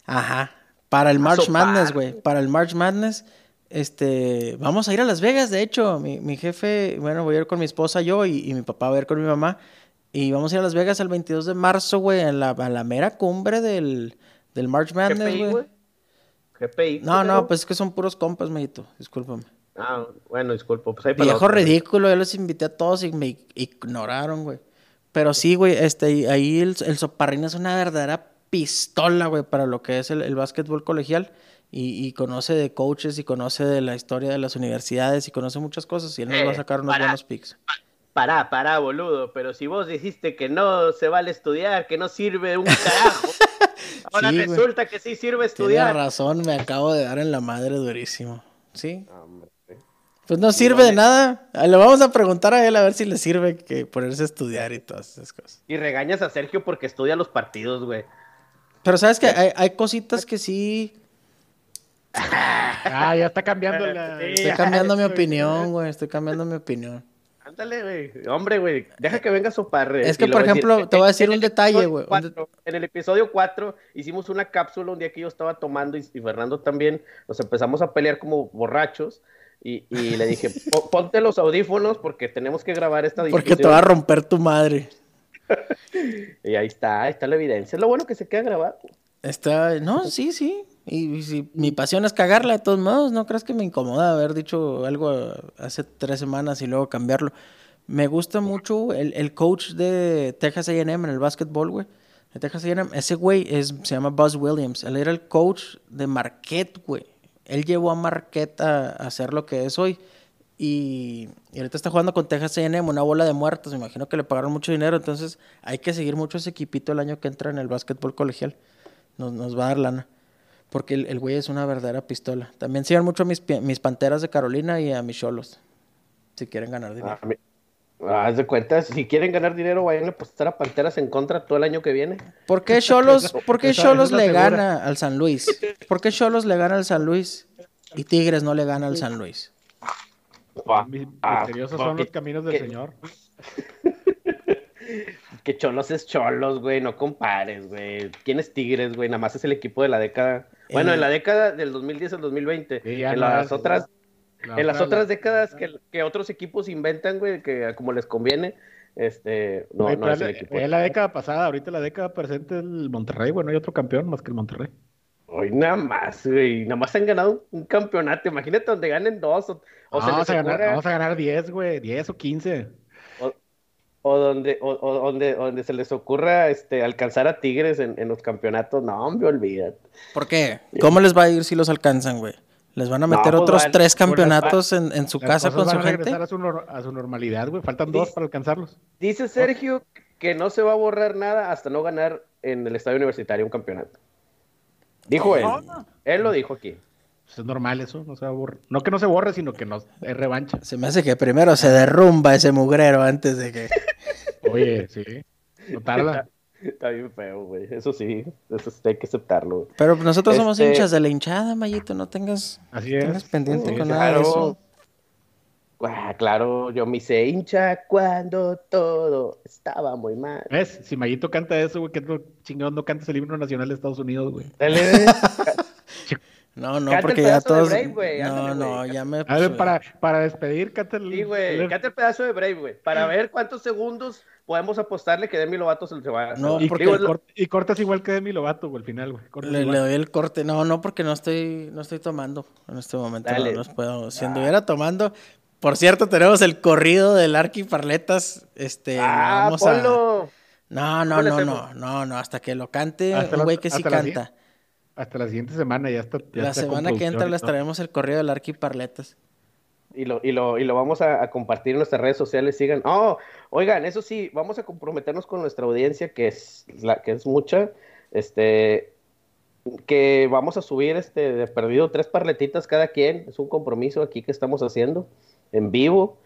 Ajá. Para el March Madness, güey. Para el March Madness, este, vamos a ir a Las Vegas, de hecho. Mi, jefe, bueno, voy a ir con mi esposa, yo, y, mi papá va a ir con mi mamá. Y vamos a ir a Las Vegas el 22 de marzo, güey, la, a la mera cumbre del del March Madness, güey. GPI. No, no, pues es que son puros compas, mejito. Discúlpame. Ah, bueno, disculpo. Pues Viejo ridículo, yo los invité a todos y me ignoraron, güey. Pero sí, güey, este, ahí el, el Soparrín es una verdadera pistola, güey, para lo que es el, el básquetbol colegial. Y, y, conoce de coaches y conoce de la historia de las universidades y conoce muchas cosas y él nos va a eh, sacar unos buenos picks. Pará, pará, boludo, pero si vos dijiste que no se vale estudiar, que no sirve un carajo, <laughs> ahora resulta que sí sirve estudiar. Tienes razón, me acabo de dar en la madre durísimo. ¿Sí? Pues no sirve de nada. Ah, le vamos a preguntar a él a ver si le sirve que ponerse a estudiar y todas esas cosas. Y regañas a Sergio porque estudia los partidos, güey. Pero sabes que hay, hay cositas que sí. Ah, ya está cambiando la. Estoy <laughs> cambiando mi opinión, güey. Estoy cambiando mi opinión. Ándale, güey. Hombre, güey. Deja que venga su parre. Es que, por ejemplo, te voy a decir un detalle, güey. En el episodio 4 hicimos una cápsula un día que yo estaba tomando y, Fernando también. Nos empezamos a pelear como borrachos. Y, le dije, <laughs> ponte los audífonos porque tenemos que grabar esta discusión. Porque te va a romper tu madre. <laughs> y ahí está, ahí está la evidencia. Es lo bueno que se queda grabado. Está, no, sí, sí. Y, si mi pasión es cagarla de todos modos, no crees que me incomoda haber dicho algo hace tres semanas y luego cambiarlo. Me gusta mucho el, el coach de Texas AM en el básquetbol, güey. De Texas AM, ese güey es, se llama Buzz Williams. Él era el coach de Marquette, güey. Él llevó a Marquette a, hacer lo que es hoy. Y, y, ahorita está jugando con Texas AM, una bola de muertos. Me imagino que le pagaron mucho dinero. Entonces hay que seguir mucho ese equipito el año que entra en el básquetbol colegial. Nos, nos va a dar lana. Porque el, güey es una verdadera pistola. También sigan mucho a mis, mis panteras de Carolina y a mis cholos. Si quieren ganar dinero. Ah, haz de cuenta, si quieren ganar dinero, vayan a apostar a Panteras en contra todo el año que viene. ¿Por qué <laughs> Cholos, ¿por qué Cholos le gana al San Luis? ¿Por qué Cholos le gana al San Luis y Tigres no le gana al San Luis? Misteriosos son los caminos del Señor. <laughs> que Cholos es Cholos, güey, no compares, güey. ¿Quién es Tigres, güey? Nada más es el equipo de la década. Bueno, en la década del 2010 al 2020. en las otras, en las otras décadas que, otros equipos inventan, güey, que como les conviene, este, no, no es el equipo. Es la década pasada, ahorita la década presente el Monterrey, bueno, hay otro campeón más que el Monterrey. Hoy nada más, güey, nada más han ganado un, campeonato, imagínate donde ganen dos o, vamos, a ganar, vamos a ganar 10, güey, 10 o 15 o donde, o, donde, donde se les ocurra este, alcanzar a Tigres en, los campeonatos, no, hombre, olvídate. ¿Por qué? ¿Cómo les va a ir si los alcanzan, güey? ¿Les van a meter pues otros tres campeonatos en, en, su casa con su a gente? A su, a su normalidad, güey. Faltan dos para alcanzarlos. Dice Sergio que no se va a borrar nada hasta no ganar en el estadio universitario un campeonato. Dijo él. Él lo dijo aquí. Pues es normal eso, no se va a borrar. No que no se borre, sino que no es revancha. Se me hace que primero se derrumba ese mugrero antes de que. Oye, sí. No tarda. Está, bien feo, güey. Eso sí, eso sí hay que aceptarlo. Pero nosotros somos este hinchas de la hinchada, Mayito. No tengas, Así tengas pendiente con nada de eso. Ah, claro, yo me hice hincha cuando todo estaba muy mal. ¿Ves? Si Mayito canta eso, güey, que chingón no cantes el himno nacional de Estados Unidos, güey. Dale, <laughs> No, no, porque ya todos. no, no, ya me. A ver, para, para despedir, canta el. Sí, güey, canta el pedazo de Brave, güey. Para ver cuántos segundos podemos apostarle que Demi Lovato se lo va a. No, porque. y cortas igual que Demi Lovato, güey, al final, güey. Le, doy el corte. No, no, porque no estoy, no estoy tomando en este momento. No, no puedo. Si anduviera tomando. Por cierto, tenemos el corrido del Arqui Parletas. Este, ah, vamos a. No, no, no, no, no, no, hasta que lo cante un güey que sí canta. Hasta la siguiente semana ya está. ya la está semana que entra les traemos el correo del Arqui Parletas. Y lo, y lo, y lo vamos a, a compartir en nuestras redes sociales. Sigan. Oh, oigan, eso sí, vamos a comprometernos con nuestra audiencia, que es la que es mucha. Este, que vamos a subir este de perdido tres parletitas cada quien. Es un compromiso aquí que estamos haciendo en vivo.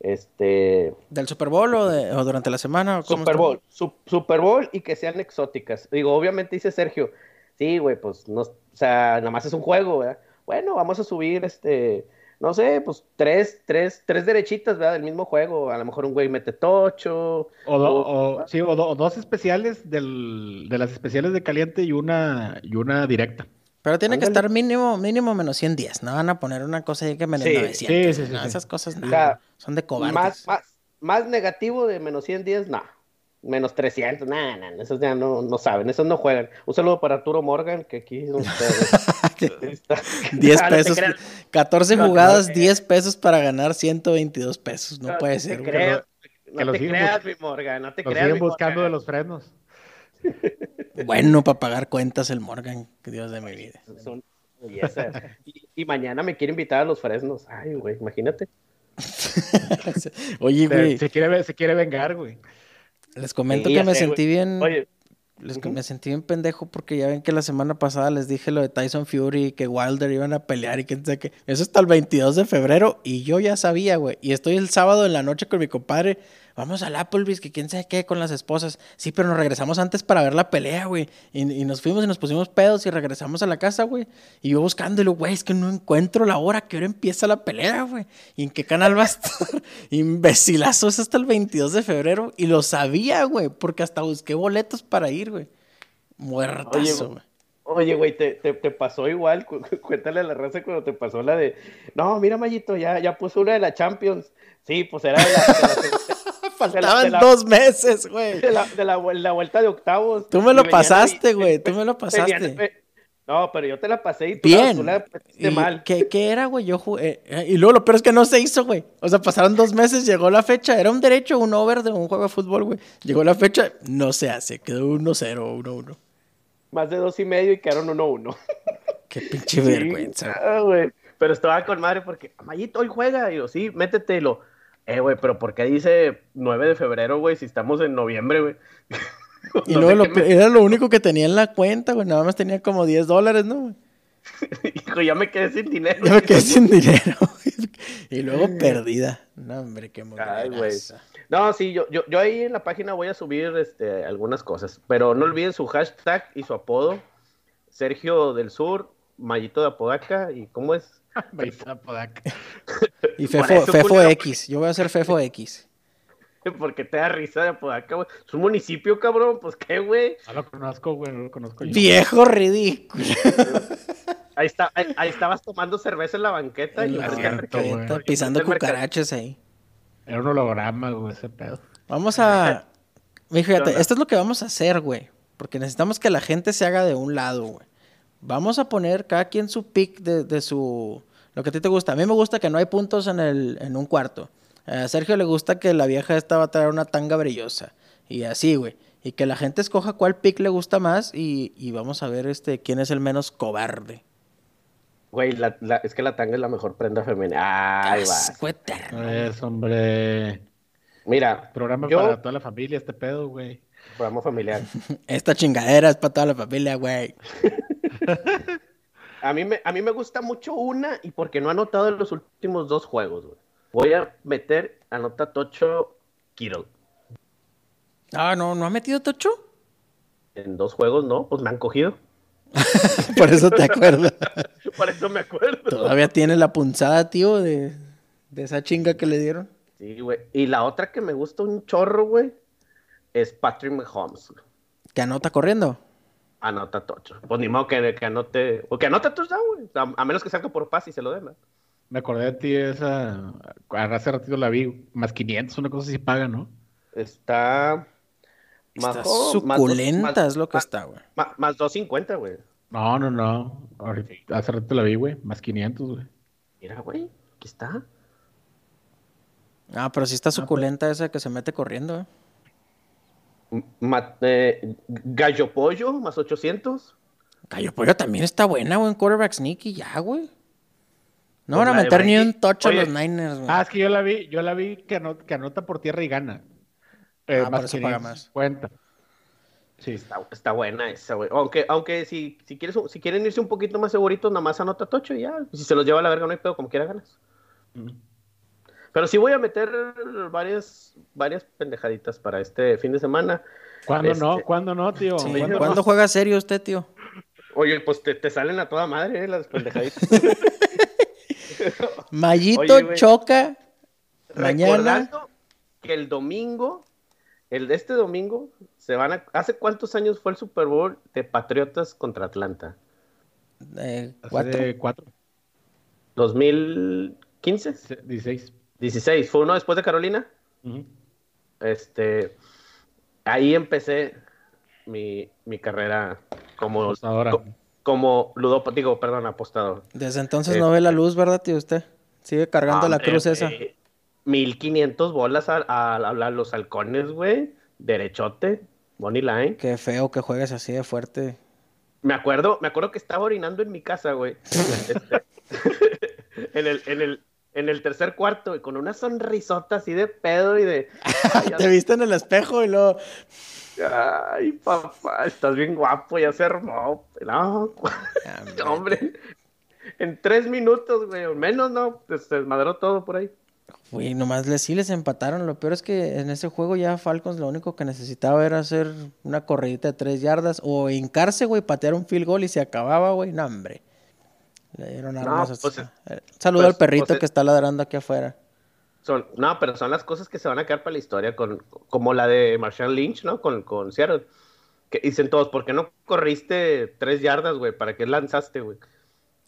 Este, ¿Del Super Bowl o, de- o durante la semana? o cómo Super? Bowl, Su- Super Bowl y que sean exóticas. Digo, obviamente dice Sergio, sí, güey, pues no, o sea, nada más es un juego, ¿verdad? Bueno, vamos a subir este, no sé, pues tres, tres, tres derechitas, ¿verdad? Del mismo juego. A lo mejor un güey mete tocho. O, do- o- o- sí, o do- o dos especiales del, de las especiales de caliente y una, y una directa. Pero tiene que estar mínimo, mínimo menos 100 días. No van a poner una cosa ahí que menos Sí, 900. sí, sí, sí, no, sí. esas cosas no. O sea, son de cobardes. Más, más, más negativo de menos 100 días, no. Menos 300, no, no, no, esos ya no, no saben, esos no juegan. Un saludo para Arturo Morgan, que aquí es <laughs> donde está. <laughs> 10 <laughs> Ah, no pesos. creas, 14 No, no, jugadas, eh. 10 pesos para ganar 122 pesos. No no puede te ser. que no te creas, mi Morgan, no te creas, siguen buscando Morgan. de los frenos. Bueno para pagar cuentas el Morgan. que Dios de mi vida. Y, y mañana me quiere invitar a los fresnos. Ay, güey, imagínate. Oye, güey, se quiere, se quiere vengar, güey. Les comento Sí, que me sé, sentí bien. Oye, Les-. Me sentí bien pendejo porque ya ven que la semana pasada les dije lo de Tyson Fury y que Wilder iban a pelear y que qué. Eso está el 22 de febrero y yo ya sabía, güey. Y estoy el sábado en la noche con mi compadre. Vamos al Applebee's, que quién sabe qué, con las esposas. Sí, pero nos regresamos antes para ver la pelea, güey. Y, y nos fuimos y nos pusimos pedos y regresamos a la casa, güey. Y yo buscándolo, güey, es que no encuentro la hora, que hora empieza la pelea, güey. ¿Y en qué canal va a estar? <laughs> Imbecilazo, es hasta el 22 de febrero. Y lo sabía, güey, porque hasta busqué boletos para ir, güey. Muertazo, güey. Oye, güey, te, te, te pasó igual. Cu- cu- Cuéntale a la raza cuando te pasó la de. No, mira, Mayito, ya, ya puso una de la Champions. Sí, pues era de la, de la- <laughs> Faltaban de la- dos meses, güey. de la, de vuelta de octavos. Tú me lo pasaste, güey, tú me lo <laughs> pasaste. No, pero yo te la pasé y tú, la- Bien. tú la ¿Y mal. ¿qué, qué era, güey? Yo jugué. eh, y luego lo peor es que no se hizo, güey. O sea, pasaron dos meses, llegó la fecha. Era un derecho, un over de un juego de fútbol, güey. Llegó la fecha, no se hace. Quedó 1-0, 1-1. Más de dos y medio y quedaron 1-1. <laughs> Qué pinche vergüenza, güey. Pero estaba con madre porque, Mayito, hoy juega. Y yo, sí, métete. Y lo, eh, güey, pero ¿por qué dice 9 de febrero, güey, si estamos en noviembre, güey? <laughs> Y No luego lo me- era lo único que tenía en la cuenta, güey. Nada más tenía como 10 dólares, ¿no? güey? <laughs> Hijo, ya me quedé sin dinero. Ya me quedé sin dinero. <laughs> y luego perdida. No, hombre, qué Ay. No, sí, yo, yo, yo ahí en la página voy a subir este, algunas cosas, pero no olviden su hashtag y su apodo, Sergio del Sur, Mayito de Apodaca, y ¿cómo es? <laughs> Y Fefo, Fefo culero. X. Yo voy a hacer Fefo X. Porque te da risa de Apodaca, güey. Es un municipio, cabrón, pues qué, güey. No lo conozco, güey, no lo conozco yo. Viejo ridículo. Ahí, está, ahí, ahí estabas tomando cerveza en la banqueta y la cierto, banqueta, pisando cucarachas ahí. Era un holograma, güey, ese pedo. Vamos a. Fíjate, esto es lo que vamos a hacer, güey. Porque necesitamos que la gente se haga de un lado, güey. Vamos a poner cada quien su pick de, de su. Lo que a ti te gusta. A mí me gusta que no hay puntos en, el, en un cuarto. A Sergio le gusta que la vieja esta va a traer una tanga brillosa. Y así, güey. Y que la gente escoja cuál pick le gusta más y, y vamos a ver este quién es el menos cobarde. Güey, la, la- es que la tanga es la mejor prenda femenina. Ay, va. Es, hombre. Mira, Programa yo, para toda la familia, este pedo, güey. programa familiar. <laughs> Esta chingadera es para toda la familia, güey. <laughs> A mí, me, a mí me gusta mucho una y porque no ha anotado en los últimos dos juegos, güey. Voy a meter, anota Tocho Kittle. Ah, no, ¿no ha metido Tocho? En dos juegos, ¿no? Pues me han cogido. <laughs> Por eso te acuerdas. <laughs> Por eso me acuerdo. Todavía tiene la punzada, tío, de, de esa chinga que le dieron. Sí, güey. Y la otra que me gusta un chorro, güey, es Patrick Mahomes. Que anota corriendo. Anota Tocho. Pues ni modo que, que anote. O que anota touchdown, güey. A menos que salga por pase y se lo den, ¿no? Me acordé de ti esa. Hace ratito la vi. Más 500, una cosa así paga, ¿no? Está. Más suculenta, más- es lo que más- está, güey. ma- Más 250, güey. No, no, no. Ahorita- hace rato la vi, güey. Más 500, güey. Mira, güey. Aquí está. Ah, pero sí está suculenta esa que se mete corriendo, eh. Ma- eh, Gallo Pollo, más 800. Cayo Pollo también está buena, güey, en quarterback sneaky, ya, güey. No Pues van a meter ni un tocho a Oye. los Niners, güey. Ah, es que yo la vi, yo la vi que, anota, que anota por tierra y gana. Eh, Ah, por eso paga 550. Sí. Está, está buena esa, güey. Aunque, aunque si, si, quieres, si quieren irse un poquito más seguritos, nada más anota Tocho y ya. Si se los lleva a la verga, no hay pedo, como quiera ganas. Mm. Pero sí voy a meter varias, varias pendejaditas para este fin de semana. ¿Cuándo Este- no? ¿Cuándo no, tío? Sí, ¿Cuándo ¿Cuándo no? juega serio usted, tío? Oye, pues te, te salen a toda madre, eh, las pendejaditas. <laughs> Mayito Oye, choca mañana. Recordando que el domingo, el de este domingo, se van a... ¿Hace cuántos años fue el Super Bowl de Patriotas contra Atlanta? eh, Hace cuatro. de cuatro, ¿2015? se- 16. 16. ¿Fue uno después de Carolina? Este, ahí empecé mi, mi carrera como, Apostadora. co- como ludópata, digo, perdón, apostador. Desde entonces no ve la luz, ¿verdad, tío? Usted sigue cargando la Hombre, cruz esa. güey, 1500 bolas a, a- a los halcones, güey. Derechote, money line. Qué feo que juegues así de fuerte. Me acuerdo, me acuerdo que estaba orinando en mi casa, güey. <laughs> Este, <laughs> en, el, en, el, en el tercer cuarto, y con una sonrisota así de pedo y de. Ay, <laughs> Te viste en el espejo y luego. Ay, papá, estás bien guapo, ya se armó. No, <laughs> hombre. En tres minutos, güey, o menos, ¿no? Pues, Se desmadró todo por ahí. Güey, nomás les, sí les empataron. Lo peor es que en ese juego ya Falcons lo único que necesitaba era hacer una corridita de tres yardas o hincarse, güey, patear un field goal y se acababa, güey. No, hombre. Le dieron armas. a- pues, Eh, Saludo pues, al perrito pues, que está ladrando aquí afuera. Son, no, pero son las cosas que se van a quedar para la historia, con, como la de Marshall Lynch, ¿no? Con, con Seattle. Que dicen todos, ¿por qué no corriste tres yardas, güey? ¿Para qué lanzaste, güey?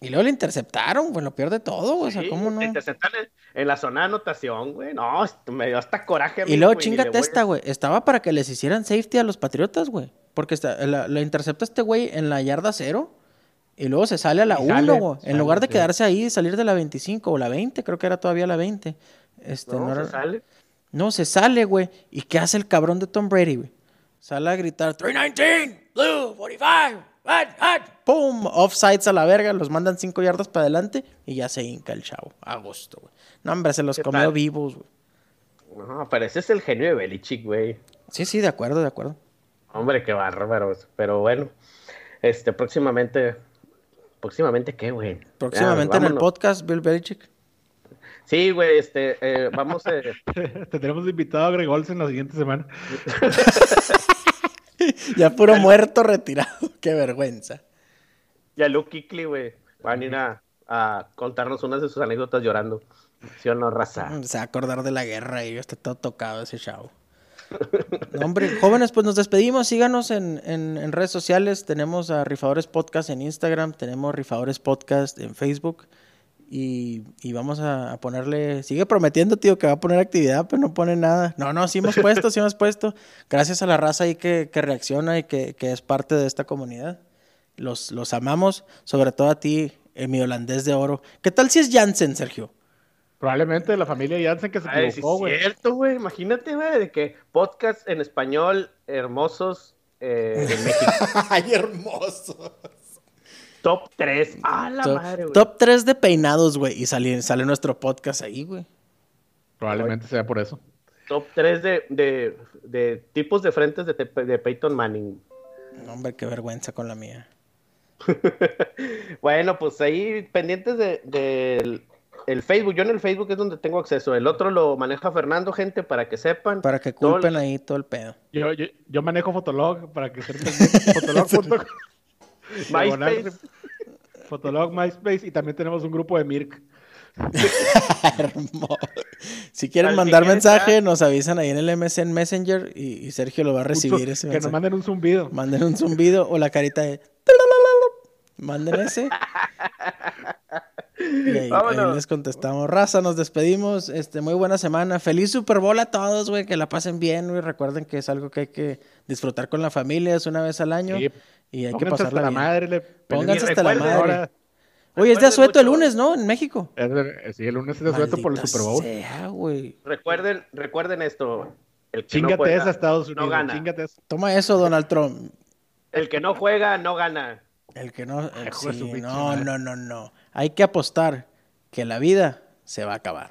Y luego le interceptaron, güey, lo peor de todo, güey. O sea, Sí, ¿cómo no? te interceptan en, la zona de anotación, güey. No, me dio hasta coraje a mí, Y luego chingate esta, güey. Estaba para que les hicieran safety a los Patriotas, güey. Porque está, la, la intercepta este güey en la yarda cero. Y luego se sale a la Y 1, sale, güey. En lugar de quedarse ahí y salir de la 25 o la 20, creo que era todavía la 20. Este, No, no, se sale. no, se sale, güey. ¿Y qué hace el cabrón de Tom Brady, güey? Sale a gritar 319, blue, 45, hot, hot. ¡Pum! Offsides a la verga, los mandan 5 yardas para adelante y ya se hinca el chavo. A gusto, güey. No, hombre, se los ¿Qué comió tal? vivos, güey. No, pero ese es el genio de Belichick, güey. Sí, sí, de acuerdo, de acuerdo. Hombre, qué bárbaro. Pero bueno, este, próximamente. ¿Próximamente qué, güey? Próximamente Ya, en el podcast, Bill Belichick. Sí, güey, este, eh, vamos a. <laughs> Tendremos invitado a Greg Olsen la siguiente semana. <laughs> Ya puro muerto retirado. <laughs> Qué vergüenza. y a Luke Kickley, güey. Van a ir a, a contarnos unas de sus anécdotas llorando. ¿Sí o no, raza? Se va a acordar de la guerra y está todo tocado ese chavo. <laughs> No, hombre, jóvenes, pues nos despedimos. Síganos en, redes sociales. Tenemos a Rifadores Podcast en Instagram. Tenemos Rifadores Podcast en Facebook. Y, vamos a, ponerle. Sigue prometiendo, tío, que va a poner actividad, pero no pone nada. No, no, sí hemos puesto, sí hemos puesto. Gracias a la raza ahí que, reacciona y que, es parte de esta comunidad. Los, amamos, sobre todo a ti, mi holandés de oro. ¿Qué tal si es Jansen, Sergio? Probablemente de la familia Jansen que se Ay, sí, equivocó, es güey. cierto, güey. Imagínate, güey, de que podcast en español hermosos eh, en México. <laughs> ¡Ay, hermoso! Top 3. ¡Ah, la Top, madre, güey! top 3 de peinados, güey. Y sale, sale nuestro podcast ahí, güey. Probablemente sea por eso. Top 3 de, de, de tipos de frentes de, de Peyton Manning. No, hombre, qué vergüenza con la mía. <laughs> bueno, pues ahí pendientes de, del el Facebook. Yo en el Facebook es donde tengo acceso. El otro lo maneja Fernando, gente, para que sepan. Para que Todo el- culpen ahí todo el pedo. Yo, yo, yo manejo Fotolog para que. <laughs> Fotolog.com. <laughs> Diagonal, MySpace. Fotolog, MySpace y también tenemos un grupo de Mirk. <laughs> Si quieren mandar mensaje, estar. nos avisan ahí en el MSN Messenger y, y Sergio lo va a recibir ese que nos manden un zumbido. Manden un zumbido o la carita de... Manden ese. Y ahí, les contestamos. Raza, nos despedimos. Este, muy buena semana. Feliz Super Bowl a todos, güey. Que la pasen bien, güey. Recuerden que es algo que hay que disfrutar con la familia. Es una vez al año. Sí. Y hay que Pónganse pasarla hasta la madre. Le, Pónganse hasta la madre. Ahora, Oye, es de asueto el lunes, ¿no? En México. es de- sí, el lunes es de suelto por el Super Bowl. sea, güey. Recuerden, recuerden esto. El que no Chingate juega, esa, Estados no Unidos. gana. Chingate esa. Toma eso, Donald Trump. El que no juega, no gana. El que no. no, no, no, no. Hay que apostar que la vida se va a acabar.